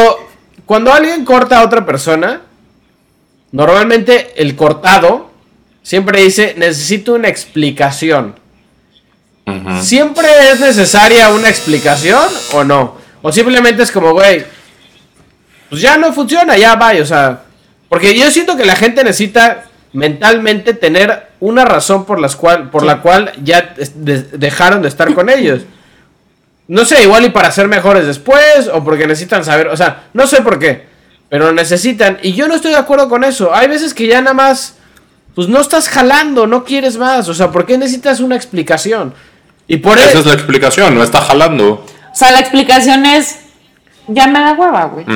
cuando alguien corta a otra persona, normalmente el cortado siempre dice, necesito una explicación. ¿Siempre es necesaria una explicación o no? O simplemente es como, güey, pues ya no funciona, ya vaya, o sea... Porque yo siento que la gente necesita mentalmente tener una razón por, las cual, por la cual ya de- dejaron de estar con ellos. No sé, igual y para ser mejores después, o porque necesitan saber, o sea, no sé por qué, pero necesitan. Y yo no estoy de acuerdo con eso. Hay veces que ya nada más, pues no estás jalando, no quieres más. O sea, ¿por qué necesitas una explicación? Y por Esa eso... es la explicación, no está jalando. O sea, la explicación es, ya me da hueva, güey.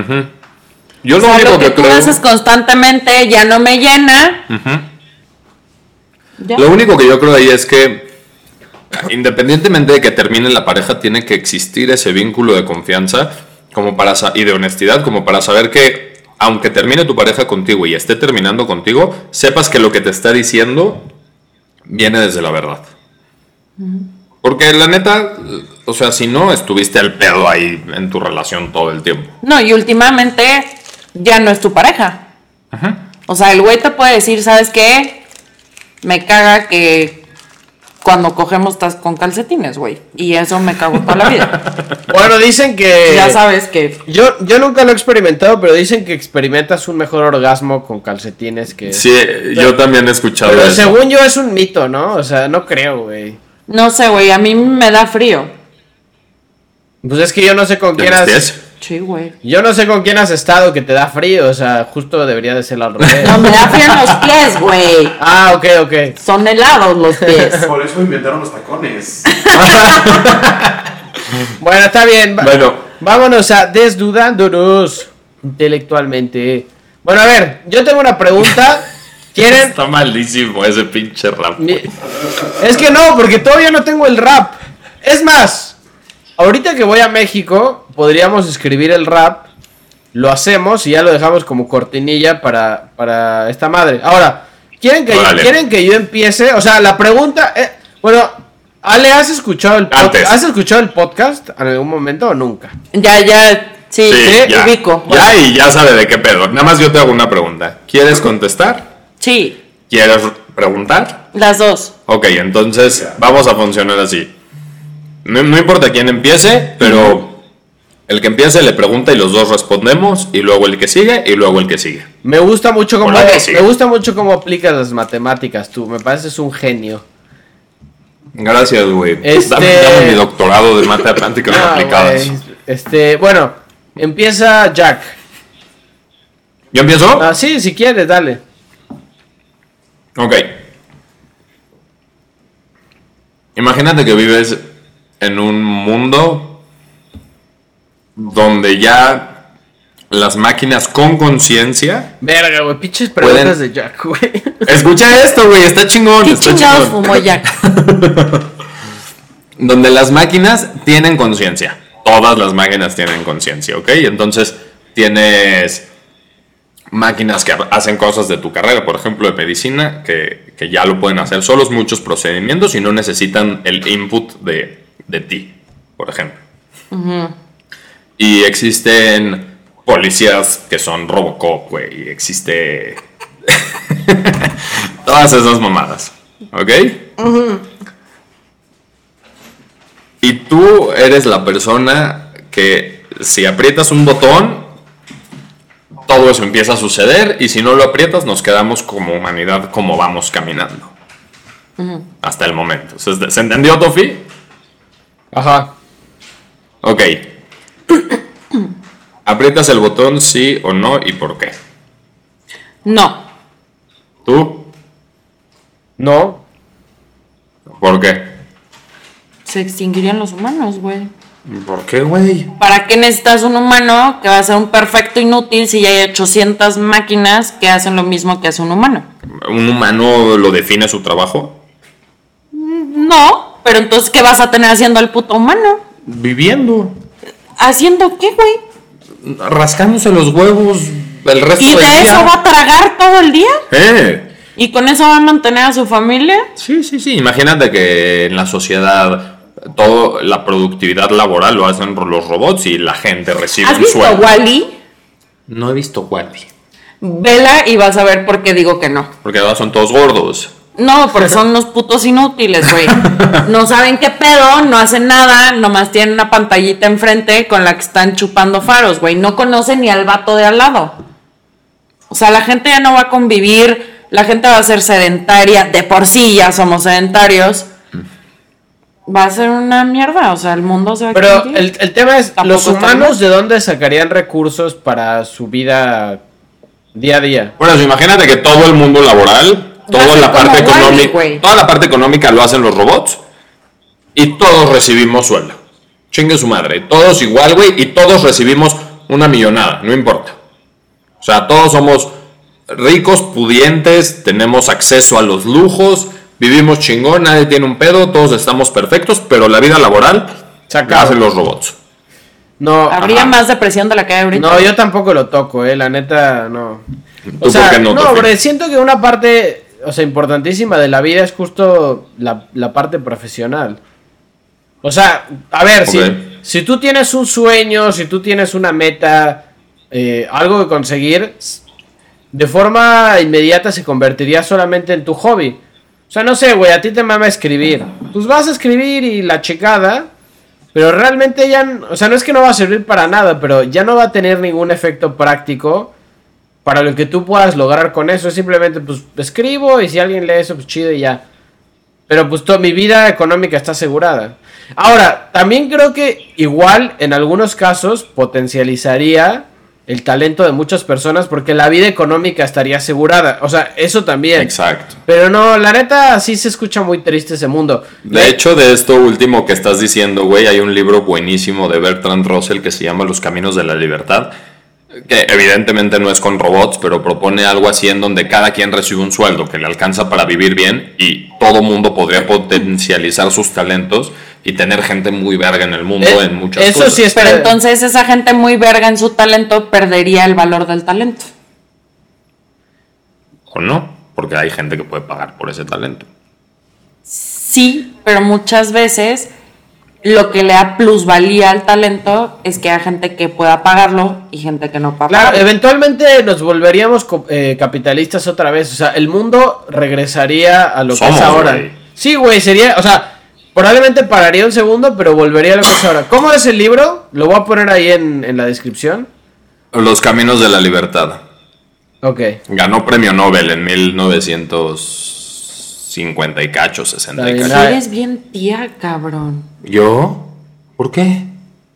Yo O lo sea, único lo que que tú creo. haces constantemente ya no me llena. Ya. Lo único que yo creo ahí es que, independientemente de que termine la pareja, tiene que existir ese vínculo de confianza como para y de honestidad, como para saber que, aunque termine tu pareja contigo y esté terminando contigo, sepas que lo que te está diciendo viene desde la verdad. Porque la neta, o sea, si no, estuviste al pedo ahí en tu relación todo el tiempo. No, y últimamente ya no es tu pareja. O sea, el güey te puede decir, ¿sabes qué? Me caga que cuando cogemos estás con calcetines, güey. Y eso me cago toda la vida. Bueno, dicen que... ya sabes que... Yo, yo nunca lo he experimentado, pero dicen que experimentas un mejor orgasmo con calcetines que... Sí, yo también he escuchado Pero eso. según yo es un mito, ¿no? O sea, no creo, güey. No sé, güey, a mí me da frío. Pues es que yo no sé con quién ¿Tienes has... Sí, güey. Yo no sé con quién has estado que te da frío, o sea, justo debería de ser al revés. No, me da frío en los pies, güey. ah, ok, ok. Son helados los pies. Por eso inventaron los tacones. Bueno, está bien. Bueno. Vámonos a desnudándonos intelectualmente. Bueno, a ver, yo tengo una pregunta. ¿Quieren? Está malísimo ese pinche rap. Mi- Es que no, porque todavía no tengo el rap. Es más, ahorita que voy a México, podríamos escribir el rap. Lo hacemos y ya lo dejamos como cortinilla para, para esta madre. Ahora, ¿quieren que, Órale. ¿quieren que yo empiece? O sea, la pregunta... eh, bueno, Ale, ¿has escuchado, el pod- Antes. ¿has escuchado el podcast en algún momento o nunca? Ya, ya, sí, Sí, sí, ya. ubico. Ya y ya sabe de qué pedo. Nada más yo te hago una pregunta. ¿Quieres contestar? Sí, ¿Quieres preguntar? las dos. Ok, entonces vamos a funcionar así. No, no importa quién empiece, pero el que empiece le pregunta y los dos respondemos, y luego el que sigue, y luego el que sigue. Me gusta mucho cómo, me gusta mucho cómo aplicas las matemáticas tú. Me pareces un genio. Gracias, güey. Este- Dame, dame mi doctorado de matemáticas Ah, aplicadas. Este, bueno, empieza Jack. ¿Yo empiezo? Ah, sí, si quieres, dale. Ok. Imagínate que vives en un mundo donde ya las máquinas con conciencia. Verga, güey, pinches Pueden- preguntas de Jack, güey. Escucha esto, güey, está chingón. ¿Qué está chingados chingón. fumó Jack? Donde las máquinas tienen conciencia. Todas las máquinas tienen conciencia, ¿ok? Entonces tienes máquinas que hacen cosas de tu carrera, por ejemplo, de medicina, que, que ya lo pueden hacer solos, muchos procedimientos y no necesitan el input de, de ti, por ejemplo. Y existen policías que son Robocop, güey, existe todas esas mamadas, ¿ok? Y tú eres la persona que si aprietas un botón, todo eso empieza a suceder y si no lo aprietas nos quedamos como humanidad como vamos caminando. Hasta el momento. ¿Se, se entendió, Tofi? Ajá. Ok. ¿Aprietas el botón sí o no y por qué? No. ¿Tú? No. ¿Por qué? Se extinguirían los humanos, güey. ¿Por qué, güey? ¿Para qué necesitas un humano que va a ser un perfecto inútil si ya hay 800 máquinas que hacen lo mismo que hace un humano? ¿Un humano lo define su trabajo? No, pero entonces, ¿qué vas a tener haciendo al puto humano? Viviendo. ¿Haciendo qué, güey? Rascándose los huevos el resto ¿Y del de día. eso va a tragar todo el día? ¡Eh! ¿Y con eso va a mantener a su familia? Sí, sí, sí. Imagínate que en la sociedad toda la productividad laboral lo hacen los robots y la gente recibe ¿Has un visto sueldo. Wally? No he visto Wally. Vela y vas a ver por qué digo que no. Porque ahora son todos gordos. No, porque son unos putos inútiles, güey. No saben qué pedo, no hacen nada, nomás tienen una pantallita enfrente con la que están chupando faros, güey. No conocen ni al vato de al lado. O sea, la gente ya no va a convivir, la gente va a ser sedentaria, de por sí ya somos sedentarios. Va a ser una mierda, o sea, el mundo se va a Pero el, el tema es, Tampoco ¿los humanos de dónde sacarían recursos para su vida día a día? Bueno, imagínate que todo el mundo laboral, toda la parte económica, toda la parte económica lo hacen los robots y todos recibimos sueldo. Chingue su madre, todos igual, güey, y todos recibimos una millonada, no importa. O sea, todos somos ricos, pudientes, tenemos acceso a los lujos, vivimos chingón, nadie tiene un pedo, todos estamos perfectos, pero la vida laboral Se la acaba. hacen los robots. No, Habría Ajá. más depresión de la que hay ahorita. no, yo tampoco lo toco, eh, la neta, no. ¿Tú O sea, por qué no, no, siento que una parte, o sea, importantísima de la vida es justo la, la parte profesional. O sea, a ver, si, si tú tienes un sueño, si tú tienes una meta, eh, algo que conseguir, de forma inmediata se convertiría solamente en tu hobby. O sea, no sé, güey, a ti te mama escribir. Pues vas a escribir y la checada, pero realmente ya, o sea, no es que no va a servir para nada, pero ya no va a tener ningún efecto práctico para lo que tú puedas lograr con eso. Es simplemente, pues, escribo y si alguien lee eso, pues chido y ya. Pero pues toda mi vida económica está asegurada. Ahora, también creo que igual en algunos casos potencializaría el talento de muchas personas porque la vida económica estaría asegurada. O sea, eso también. Exacto. Pero no, la neta sí se escucha muy triste ese mundo. De hecho, de esto último que estás diciendo, güey, hay un libro buenísimo de Bertrand Russell que se llama Los Caminos de la Libertad, que evidentemente no es con robots, pero propone algo así en donde cada quien recibe un sueldo que le alcanza para vivir bien y todo mundo podría potencializar sus talentos y tener gente muy verga en el mundo Eh, en muchas eso cosas. sí es Pero entonces esa gente muy verga en su talento perdería el valor del talento. O no, porque hay gente que puede pagar por ese talento. Sí, pero muchas veces lo que le da plusvalía al talento es que hay gente que pueda pagarlo y gente que no pueda Claro, eventualmente nos volveríamos eh, capitalistas otra vez. O sea, el mundo regresaría a lo que es ahora. Sí, güey, sería, o sea, probablemente pararía un segundo, pero volvería a lo que es ahora. ¿Cómo es el libro? Lo voy a poner ahí en, en la descripción. Los Caminos de la Libertad. Ok. Ganó premio Nobel en 1950 y cacho, 60 y cacho. Eres bien tía, cabrón. ¿Yo? ¿Por qué?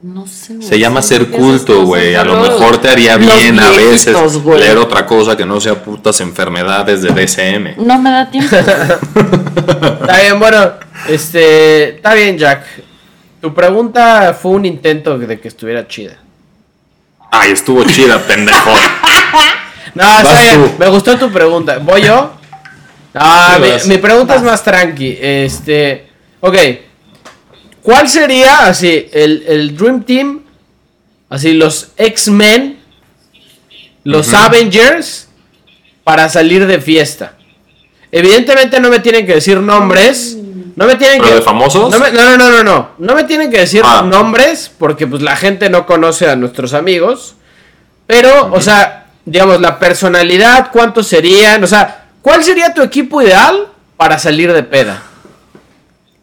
No sé. güey, Se llama ser culto, güey. A lo mejor te haría los bien a veces güey. leer otra cosa que no sea putas enfermedades de DSM. No me da tiempo. Está bien, bueno, este, está bien, Jack. Tu pregunta fue un intento de que estuviera chida. Ay, estuvo chida, pendejo. No, está bien. Me gustó tu pregunta. ¿Voy yo? Ah, mi, pregunta es más tranqui. Este. Ok. ¿Cuál sería así el, el Dream Team? Así los X-Men. Los Avengers. Para salir de fiesta. Evidentemente no me tienen que decir nombres. No me tienen ¿Pero que. de famosos? No, me- no, no, no, no, no. No me tienen que decir Ah. nombres porque pues la gente no conoce a nuestros amigos. Pero, o sea, digamos, la personalidad, cuántos serían, o sea, ¿cuál sería tu equipo ideal para salir de peda?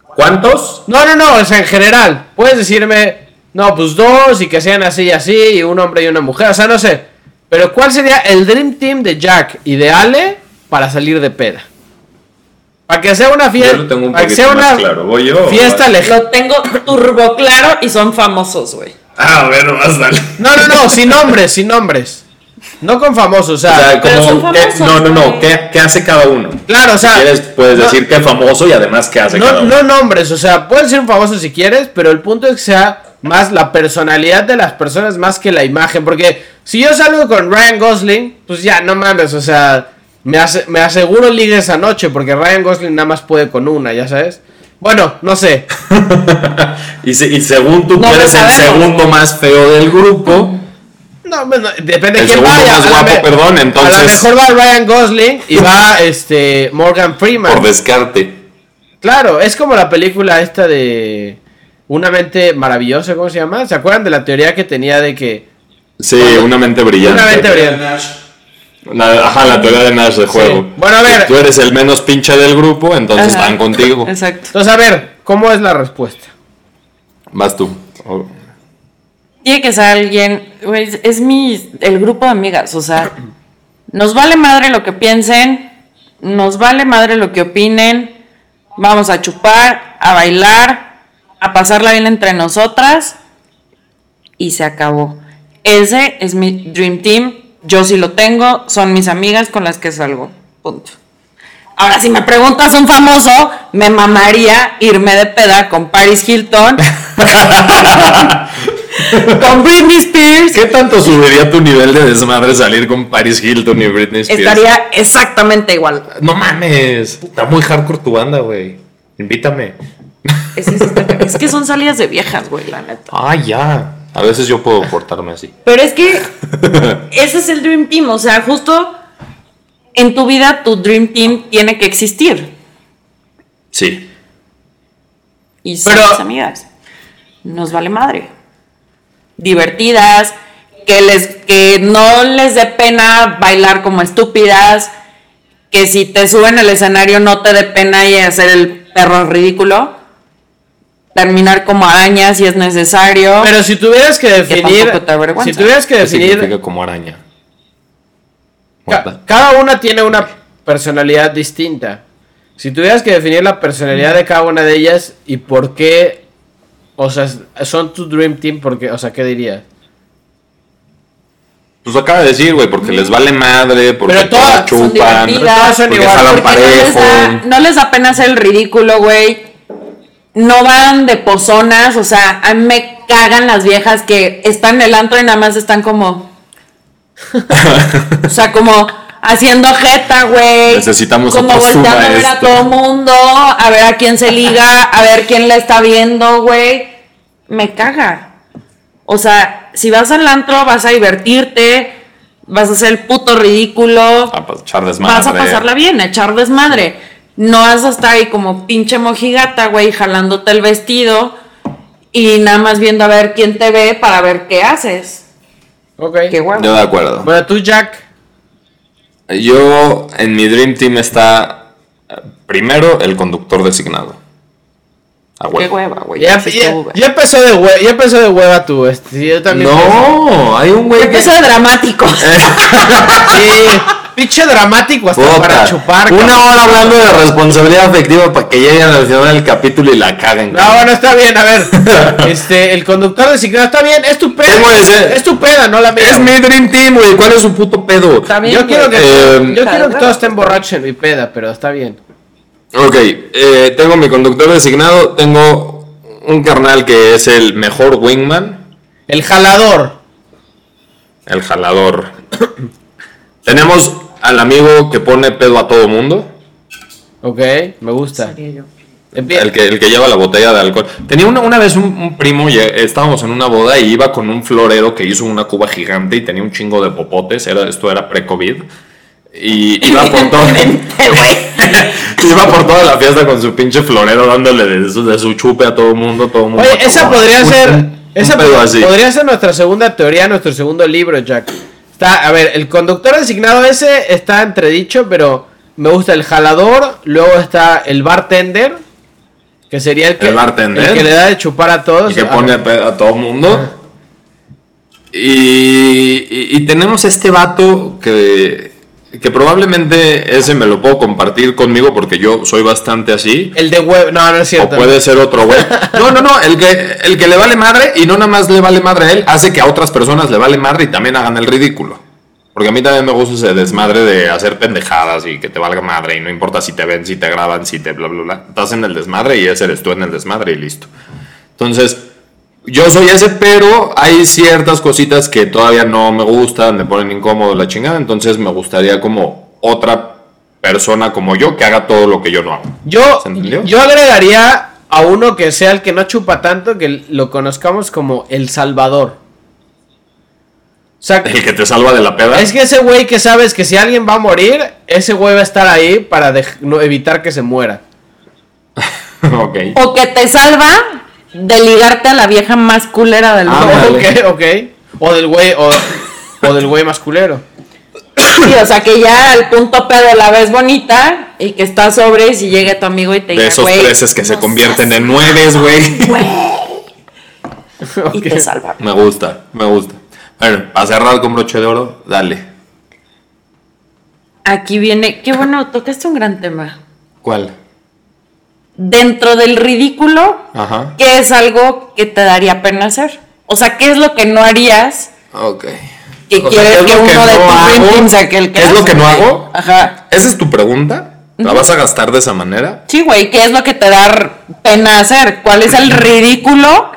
¿Cuántos? No, no, no, o sea, en general, puedes decirme, no, pues dos y que sean así y así, y un hombre y una mujer, o sea, no sé. Pero ¿cuál sería el Dream Team de Jack y de Ale para salir de peda? Para que sea una Yo fiesta. lo tengo un para que poquito sea más una claro. ¿Voy yo? fiesta lejana. Lo tengo turbo claro y son famosos, güey. Ah, bueno, vas, dale. No, no, no, sin nombres, sin nombres. No con famosos, o sea, O sea, pero como, son ¿qué- famosos, no, no, no. ¿qué, qué hace cada uno? claro, o sea. si quieres, puedes no- decir qué famoso y además qué hace cada No, uno. no nombres, o sea, pueden ser un famoso si quieres, pero el punto es que sea más la personalidad de las personas más que la imagen. Porque si yo salgo con Ryan Gosling, pues ya, no mames, o sea, me, hace- me aseguro ligue esa noche, porque Ryan Gosling nada más puede con una, ya sabes. Bueno, no sé. Y, se- y según tú No que eres el segundo más feo del grupo, No, bueno, depende de quién vaya. más a la guapo, me- perdón, A entonces- lo mejor va Ryan Gosling y va este Morgan Freeman. por descarte. Claro, es como la película esta de Una mente maravillosa, ¿cómo se llama? ¿Se acuerdan de la teoría que tenía de que Sí, una mente brillante. Una mente brillante. La- ajá, la teoría de Nash de juego. Bueno, a ver. Si tú eres el menos pinche del grupo, entonces Ajá. van contigo. Exacto. Entonces, a ver, ¿cómo es la respuesta? Vas tú. Tiene que ser alguien, es mi, el grupo de amigas, o sea, nos vale madre lo que piensen, nos vale madre lo que opinen, vamos a chupar, a bailar, a pasarla bien entre nosotras y se acabó. Ese es mi Dream Team, yo sí lo tengo, son mis amigas con las que salgo, punto. Ahora, si me preguntas un famoso, me mamaría irme de peda con Paris Hilton, con Britney Spears. ¿Qué tanto subiría tu nivel de desmadre salir con Paris Hilton y Britney Spears? Estaría exactamente igual. No mames. Está muy hardcore tu banda, güey. Invítame. Es, es- es que son salidas de viejas, güey, la neta. Ah, ya. A veces yo puedo portarme así. Pero es que ese es el Dream Team. O sea, justo en tu vida tu Dream Team tiene que existir. Sí. Y son Pero- mis amigas. Nos vale madre. Divertidas, que les, que no les dé pena bailar como estúpidas, que si te suben al escenario no te dé pena y hacer el perro ridículo. Terminar como araña si es necesario. Pero si tuvieras que definir. tampoco te. Si tuvieras que ¿Qué definir. significa como araña? ca- cada una tiene una personalidad distinta. Si tuvieras que definir la personalidad de cada una de ellas y por qué. O sea, son tu Dream Team, porque, o sea, ¿qué dirías? Pues acaba de decir, güey, porque les vale madre, porque Pero todas todas son chupan, son porque igual, jalan Porque no les, da, no les da pena hacer el ridículo, güey. No van de pozonas, o sea, a mí me cagan las viejas que están en el antro y nada más están como. o sea, como haciendo jeta, güey. Necesitamos Como volteando a ver a todo mundo, a ver a quién se liga, a ver quién la está viendo, güey. Me caga. O sea, si vas al antro, vas a divertirte, vas a hacer el puto ridículo A echar desmadre. vas a pasarla bien, a echar desmadre. No vas a estar ahí como pinche mojigata, güey, jalándote el vestido y nada más viendo a ver quién te ve para ver qué haces. Ok. Qué huevo. Yo de acuerdo. Bueno, tú, Jack. Yo, en mi Dream Team está eh, primero el conductor designado. A Qué hueva, güey. Ya, empezó de hueva, ya empezó de hueva tú. Este, yo también. No, hay un güey que. Empezó de dramático. Sí, pinche dramático hasta Puta, para chupar. Una cabrón. hora hablando de responsabilidad afectiva para que lleguen al final del capítulo y la caguen. No, bueno, está bien, a ver. Este, el conductor designado está bien, es tu ese- Es tu peda, no la mía. Es mi Dream Team, güey. ¿Cuál es su puto pedo? También, Yo quiero que, Eh, yo Está quiero que todos estén borrachos en mi peda, pero está bien. Ok, eh, tengo mi conductor designado. Tengo un carnal que es el mejor wingman. El jalador. el jalador. Tenemos al amigo que pone pedo a todo mundo. Ok, me gusta. El que, el que lleva la botella de alcohol. Tenía una, una vez un, un primo, y estábamos en una boda y iba con un florero que hizo una cuba gigante y tenía un chingo de popotes. Era, esto era pre-COVID. Y iba por todo. iba por toda la fiesta con su pinche florero dándole de su, de su chupe a todo el mundo. Todo mundo Oye, esa podría ser. un- esa un pedo po- así. podría ser nuestra segunda teoría, nuestro segundo libro, Jack. Está, a ver, el conductor designado ese está entredicho, pero me gusta el jalador. Luego está el bartender, que sería el que, El bartender. el que le da de chupar a todos. Y que Ah, pone pedo a todo el mundo. Y, y- y tenemos este vato que, que probablemente ese me lo puedo compartir conmigo porque yo soy bastante así. El de huevo. No, no es O cierto. puede ser otro güey. No, no, no. El que, el que le vale madre y no nada más le vale madre a él, hace que a otras personas le vale madre y también hagan el ridículo. Porque a mí también me gusta ese desmadre de hacer pendejadas y que te valga madre y no importa si te ven, si te graban, si te bla, bla, bla. Estás en el desmadre y ese eres tú en el desmadre y listo. Entonces, yo soy ese, pero hay ciertas cositas que todavía no me gustan, me ponen incómodo la chingada. Entonces, me gustaría como otra persona como yo que haga todo lo que yo no hago. Yo, ¿Se entendió? yo agregaría a uno que sea el que no chupa tanto, que lo conozcamos como El Salvador. O sea, El que te salva de la peda. es que ese güey que sabes que si alguien va a morir, ese güey va a estar ahí para no, evitar que se muera. ok. O que te salva de ligarte a la vieja más culera del mundo. Ah, Ándale. ok, ok. O del güey, o, o del güey masculero. Sí, o sea que ya al punto pedo la ves bonita y que estás sobre y si llega tu amigo y te De diga, esos treces que se convierten en nueves, güey. güey", y te salva. Me gusta, me gusta. Bueno, para cerrar con broche de oro, dale. Aquí viene, qué bueno, tocaste un gran tema. ¿Cuál? Dentro del ridículo, Ajá. ¿qué es algo que te daría pena hacer? O sea, ¿qué es lo que no harías Ok. que O quieres ¿qué es que lo uno que de no tus hago? dream team sea que el que ¿Qué es lo que no hago? Ajá. ¿Esa es tu pregunta? ¿La vas a gastar de esa manera? Sí, güey, ¿qué es lo que te da pena hacer? ¿Cuál es el ridículo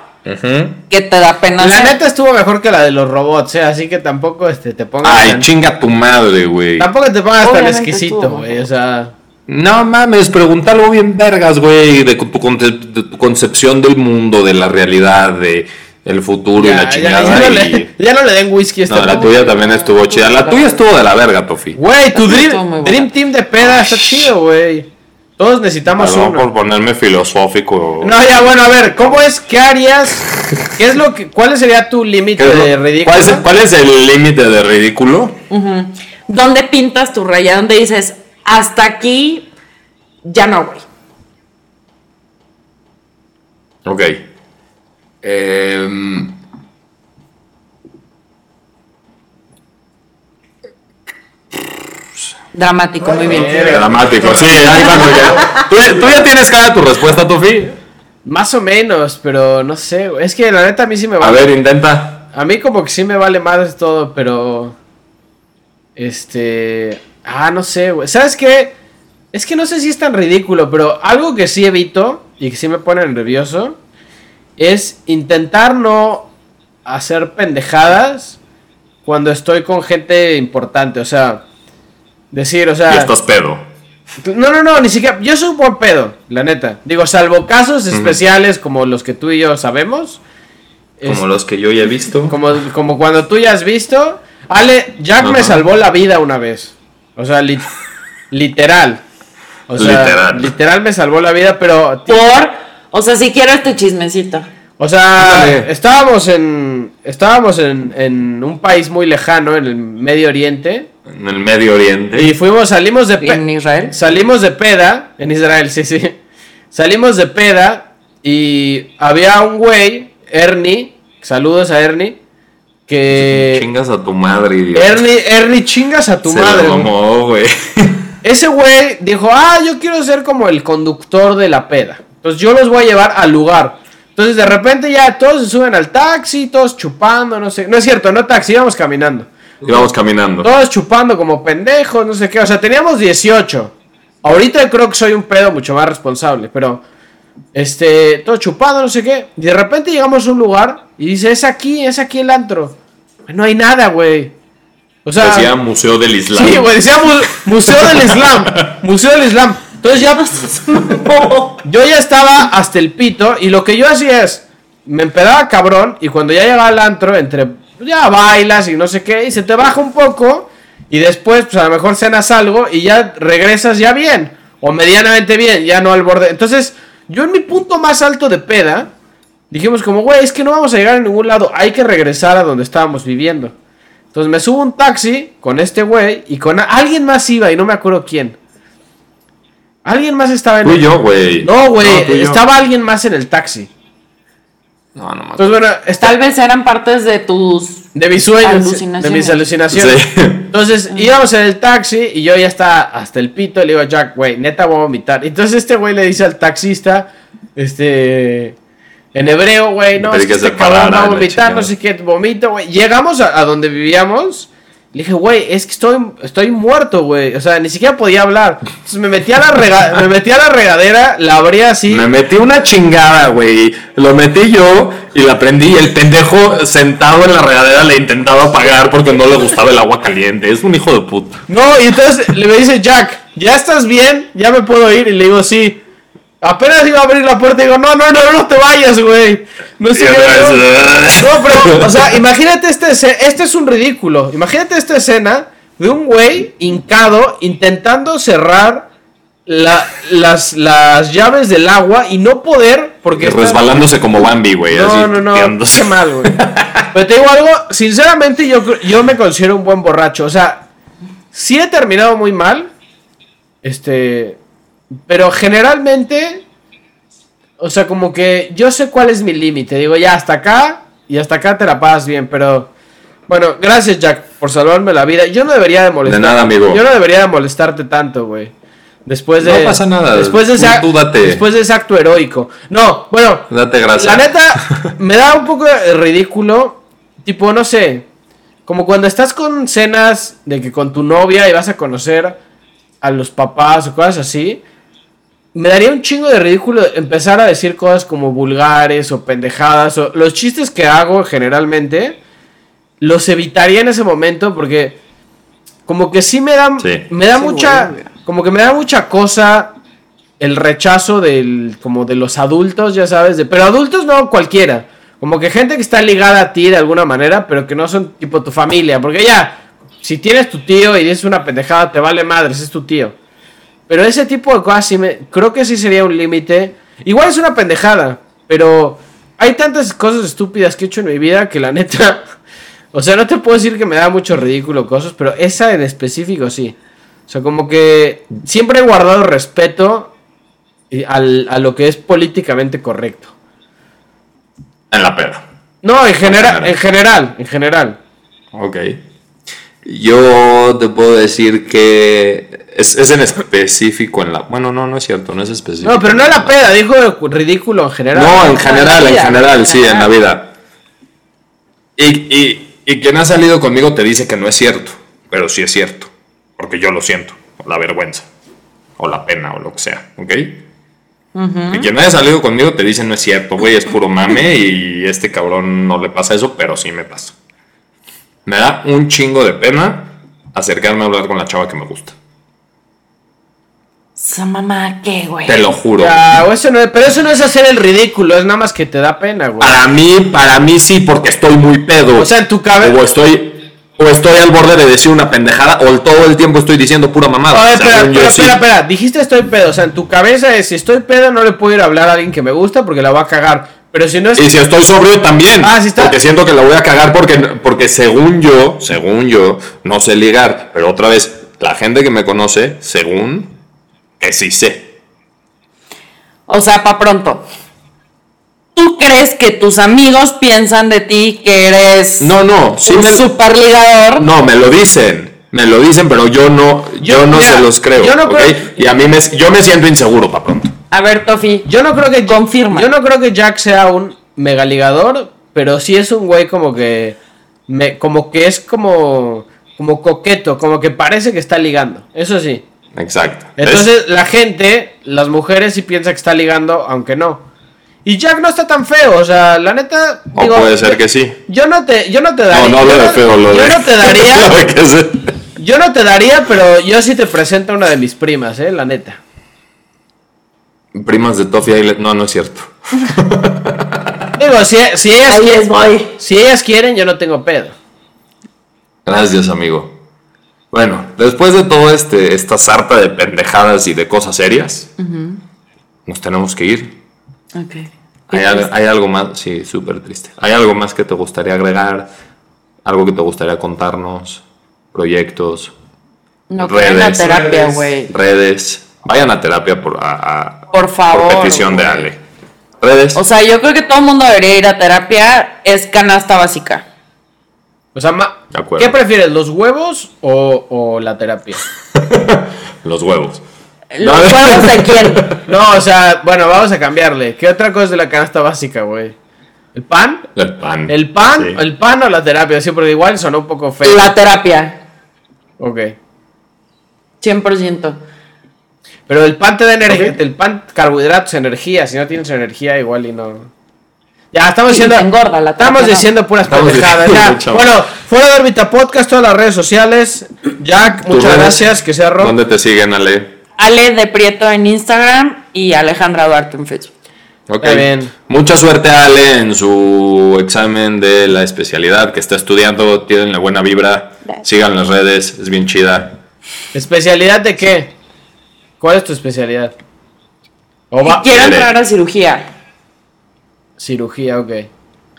que te da pena La hacer? neta estuvo mejor que la de los robots, ¿eh? así que tampoco este, te pongas Ay, tan, chinga tu madre, güey. tampoco te pongas tan exquisito, güey. O sea, No mames, pregunta algo bien vergas, güey, de tu, conce- de tu concepción del mundo, de la realidad, de el futuro y la chingada. ya no y- le, ya no le den whisky a este No, la tuya también estuvo chida. La tuya estuvo de la verga, Tofi. Güey, tu dream, Team de peda está chido, güey. Todos necesitamos Perdón uno. por ponerme filosófico. No, ya, bueno, a ver, ¿cómo es? ¿Qué harías? ¿Qué es lo que, ¿Cuál sería tu límite ¿Qué es lo- de ridículo? ¿Cuál es, cuál es el límite de ridículo? ¿Dónde pintas tu raya? ¿Dónde dices, hasta aquí, ya no, güey? Ok. Em, Dramático, muy bien. Eh, dramático, sí. ahí ya- ¿Tú, tú ya tienes cada tu respuesta, Tofi? Más o menos, pero no sé. Es que la neta a mí sí me A vale. ver, intenta. A mí como que sí me vale más todo, pero... Este... Ah, no sé, güey. ¿Sabes qué? Es que no sé si es tan ridículo, pero algo que sí evito y que sí me pone nervioso es intentar no hacer pendejadas cuando estoy con gente importante. O sea, decir, o sea... Y estás pedo. No, no, no, ni siquiera. Yo soy un buen pedo, la neta. Digo, salvo casos especiales como los que tú y yo sabemos. Como es- los que yo ya he visto. como, como cuando tú ya has visto. Ale, Jack me salvó la vida una vez. O sea, li- literal. O sea, Literal. literal. me salvó la vida, pero. Por, o sea, si quiero este chismecito. O sea, Ándale. estábamos en. Estábamos en, en un país muy lejano, en el Medio Oriente. En el Medio Oriente. Y fuimos, salimos de ¿En Israel? Salimos de peda, en Israel, sí, sí. Salimos de peda y había un güey, Ernie, saludos a Ernie, que... Chingas a tu madre, idiota. Ernie, Ernie, chingas a tu Se madre. mamó, güey. Ese güey dijo, ah, yo quiero ser como el conductor de la peda. Entonces yo los voy a llevar al lugar. Entonces de repente ya todos se suben al taxi, todos chupando, no sé. No es cierto, no taxi, íbamos caminando. Íbamos caminando. Todos chupando como pendejos, no sé qué. O sea, teníamos 18. Ahorita creo que soy un pedo mucho más responsable, pero. Este, todos chupando, no sé qué. Y de repente llegamos a un lugar y dice, es aquí, es aquí el antro. No hay nada, güey. O sea, Decía Museo del Islam. sí, güey, decía mu- Museo del Islam. Museo del Islam. Entonces ya, yo ya estaba hasta el pito y lo que yo hacía es, me empedaba cabrón y cuando ya llegaba al antro, entre, ya bailas y no sé qué, y se te baja un poco y después, pues a lo mejor cenas algo y ya regresas ya bien, o medianamente bien, ya no al borde. Entonces, yo en mi punto más alto de peda, dijimos como, güey, es que no vamos a llegar a ningún lado, hay que regresar a donde estábamos viviendo. Entonces me subo un taxi con este güey y con alguien más iba y no me acuerdo quién. Alguien más estaba en el... yo, güey. No, güey, estaba alguien más en el taxi. No, no más. Entonces, bueno, está Tal vez eran partes de tus. De mis sueños, de mis alucinaciones. Sí. Entonces íbamos en el taxi y yo ya estaba hasta el pito. Le digo a Jack, güey, neta voy a vomitar. Entonces este güey le dice al taxista, este, en hebreo, güey, no, es que este cabrón va a vomitar, no sé qué, vomito, güey. Llegamos a, a donde vivíamos. Le dije, güey, es que estoy, estoy muerto, güey. O sea, ni siquiera podía hablar. Entonces me metí a la, rega- me metí a la regadera, la abrí así. Me metí una chingada, güey. Lo metí yo y la prendí y el pendejo sentado en la regadera le intentaba apagar porque no le gustaba el agua caliente. Es un hijo de puta. No, y entonces le me dice Jack, ¿ya estás bien? ¿Ya me puedo ir? Y le digo, sí. Apenas iba a abrir la puerta y digo, no, no, no, no te vayas, güey. No sé qué. No, pero, o sea, imagínate este, este es un ridículo. Imagínate esta escena de un güey hincado intentando cerrar la- las, las llaves del agua y no poder porque está- Resbalándose como Bambi, güey. así, no, no, no, tirándose. qué mal, güey. Pero te digo algo, sinceramente yo, yo me considero un buen borracho. O sea, sí he terminado muy mal. Este. Pero generalmente. O sea, como que yo sé cuál es mi límite. Digo, ya hasta acá. Y hasta acá te la pasas bien. Pero. Bueno, gracias Jack por salvarme la vida. Yo no debería de molestar. De nada, amigo. Yo no debería de molestarte tanto, güey. Después de. No pasa nada. Después de ese, después de ese acto heroico. No, bueno. Date gracias. La neta, me da un poco de ridículo. Tipo, no sé. Como cuando estás con cenas de que con tu novia y vas a conocer a los papás o cosas así. Me daría un chingo de ridículo empezar a decir cosas como vulgares o pendejadas. O los chistes que hago generalmente los evitaría en ese momento porque como que sí me da, Sí. me da Sí, mucha, como que me da mucha cosa el rechazo del, como de los adultos, ya sabes, de, pero adultos no cualquiera, como que gente que está ligada a ti de alguna manera, pero que no son tipo tu familia, porque ya, si tienes tu tío y dices una pendejada, te vale madres, es tu tío. Pero ese tipo de cosas sí me, creo que sí sería un límite. Igual es una pendejada, pero hay tantas cosas estúpidas que he hecho en mi vida que la neta, o sea, no te puedo decir que me da mucho ridículo cosas, pero esa en específico sí. O sea, como que siempre he guardado respeto y al- a lo que es políticamente correcto. En la peda. No, en general, general. en general, en general. Ok. Yo te puedo decir que es, es en específico en la... Bueno, no, no es cierto, no es específico. No, pero no en la peda, dijo ridículo en general. No, en general, en vida. general, sí, en la vida. Y, y, y quien ha salido conmigo te dice que no es cierto, pero sí es cierto, porque yo lo siento, o la vergüenza, o la pena, o lo que sea, ¿ok? Y quien haya salido conmigo te dice no es cierto, güey, es puro mame y este cabrón no le pasa eso, pero sí me pasa. Me da un chingo de pena acercarme a hablar con la chava que me gusta. Esa mamá, ¿qué, güey? Te lo juro. Ya, eso no es- pero eso no es hacer el ridículo, es nada más que te da pena, güey. Para mí, para mí sí, porque estoy muy pedo. O sea, en tu cabeza. O estoy, o estoy al borde de decir una pendejada, o todo el tiempo estoy diciendo pura mamada. A ver, espera, espera, sí. espera, espera. Dijiste estoy pedo. O sea, en tu cabeza es si estoy pedo no le puedo ir a hablar a alguien que me gusta porque la va a cagar. Pero si no es. Y si estoy sobrio también. Ah, sí está. Porque siento que la voy a cagar porque, porque según yo, según yo, no sé ligar. Pero otra vez, la gente que me conoce, según que sí sé. O sea, pa' pronto. ¿Tú crees que tus amigos piensan de ti que eres No, no, sí un me, super ligador? no, me lo dicen. Me lo dicen, pero yo no, yo, Yo- no mira, se los creo. yo no creo- Y a mí me, yo me siento inseguro para pronto. A ver, Tofi. Yo no creo que. Confirma. Yo no creo que Jack sea un megaligador. Pero sí es un güey como que. Me, como que es como. Como coqueto. Como que parece que está ligando. Eso sí. Exacto. ¿Ves? Entonces la gente, las mujeres sí piensa que está ligando, aunque no. Y Jack no está tan feo, o sea, la neta. O puede ser que sí. Yo no te, yo no te daría. No, no hablo yo de feo, lo yo de. no te daría. lo yo no te daría, pero yo sí te presento a una de mis primas, eh, la neta. Primas de Toffee Island. No, no es cierto. Digo, si, si ellas Ahí quieren, les voy. si ellas quieren, yo no tengo pedo. Gracias, amigo. Bueno, después de todo este, esta sarta de pendejadas y de cosas serias, nos tenemos que ir. Ok. ¿Hay, al- hay algo más? Sí, súper triste. ¿Hay algo más que te gustaría agregar? ¿Algo que te gustaría contarnos? ¿Proyectos? No creen la Redes. terapia, Redes. güey. ¿Redes? Vayan a terapia por, a- a- Por favor. por petición de. Ale. ¿Redes? O sea, yo creo que todo el mundo debería ir a terapia. Es canasta básica. O sea, ma- De acuerdo. ¿qué prefieres, los huevos o, o la terapia? Los huevos. ¿Los No. huevos de quién? No, o sea, bueno, vamos a cambiarle. ¿Qué otra cosa es de la canasta básica, güey? ¿El pan? El pan. ¿El pan? Sí. ¿El pan o la terapia? Sí, porque igual sonó un poco feo. La terapia. Ok. 100%. Pero el pan te da energía, el pan, carbohidratos, energía. Si no tienes energía, igual y no. Ya, estamos Sí, diciendo. te engorda la Estamos diciendo puras Estamos pendejadas. ya. Bueno, fuera de órbita podcast, todas las redes sociales. Jack, ¿Tus muchas gracias. Que sea rock. ¿Dónde te siguen, Ale? Ale de Prieto en Instagram y Alejandra Duarte en Facebook. Ok. Bien. Mucha suerte, Ale, en su examen de la especialidad que está estudiando. Tienen la buena vibra. Gracias. Sigan las redes, es bien chida. ¿Especialidad de qué? ¿Cuál es tu especialidad? O va. Quiero entrar a cirugía. Cirugía, ok.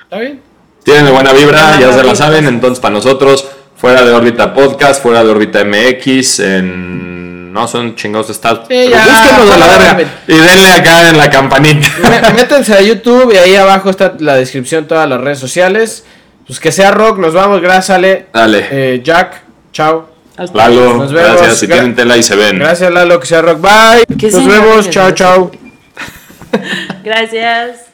¿Está bien? Tienen buena vibra, ya se la saben. Entonces, para nosotros, fuera de órbita podcast, fuera de órbita MX, en. No son chingados estados. Sí, ya, búsquenos a la fuera de verga. órbita. Y denle acá en la campanita. Mé- Métanse a YouTube y ahí abajo está la descripción de todas las redes sociales. Pues que sea rock, nos vamos, gracias Ale. Dale. Eh, Jack, chao. Hasta- Lalo, Nos vemos. gracias. Si Gra- tienen tela y se ven. Gracias Lalo, que sea rock, bye. ¿Qué Nos vemos, chao, chao. Gracias.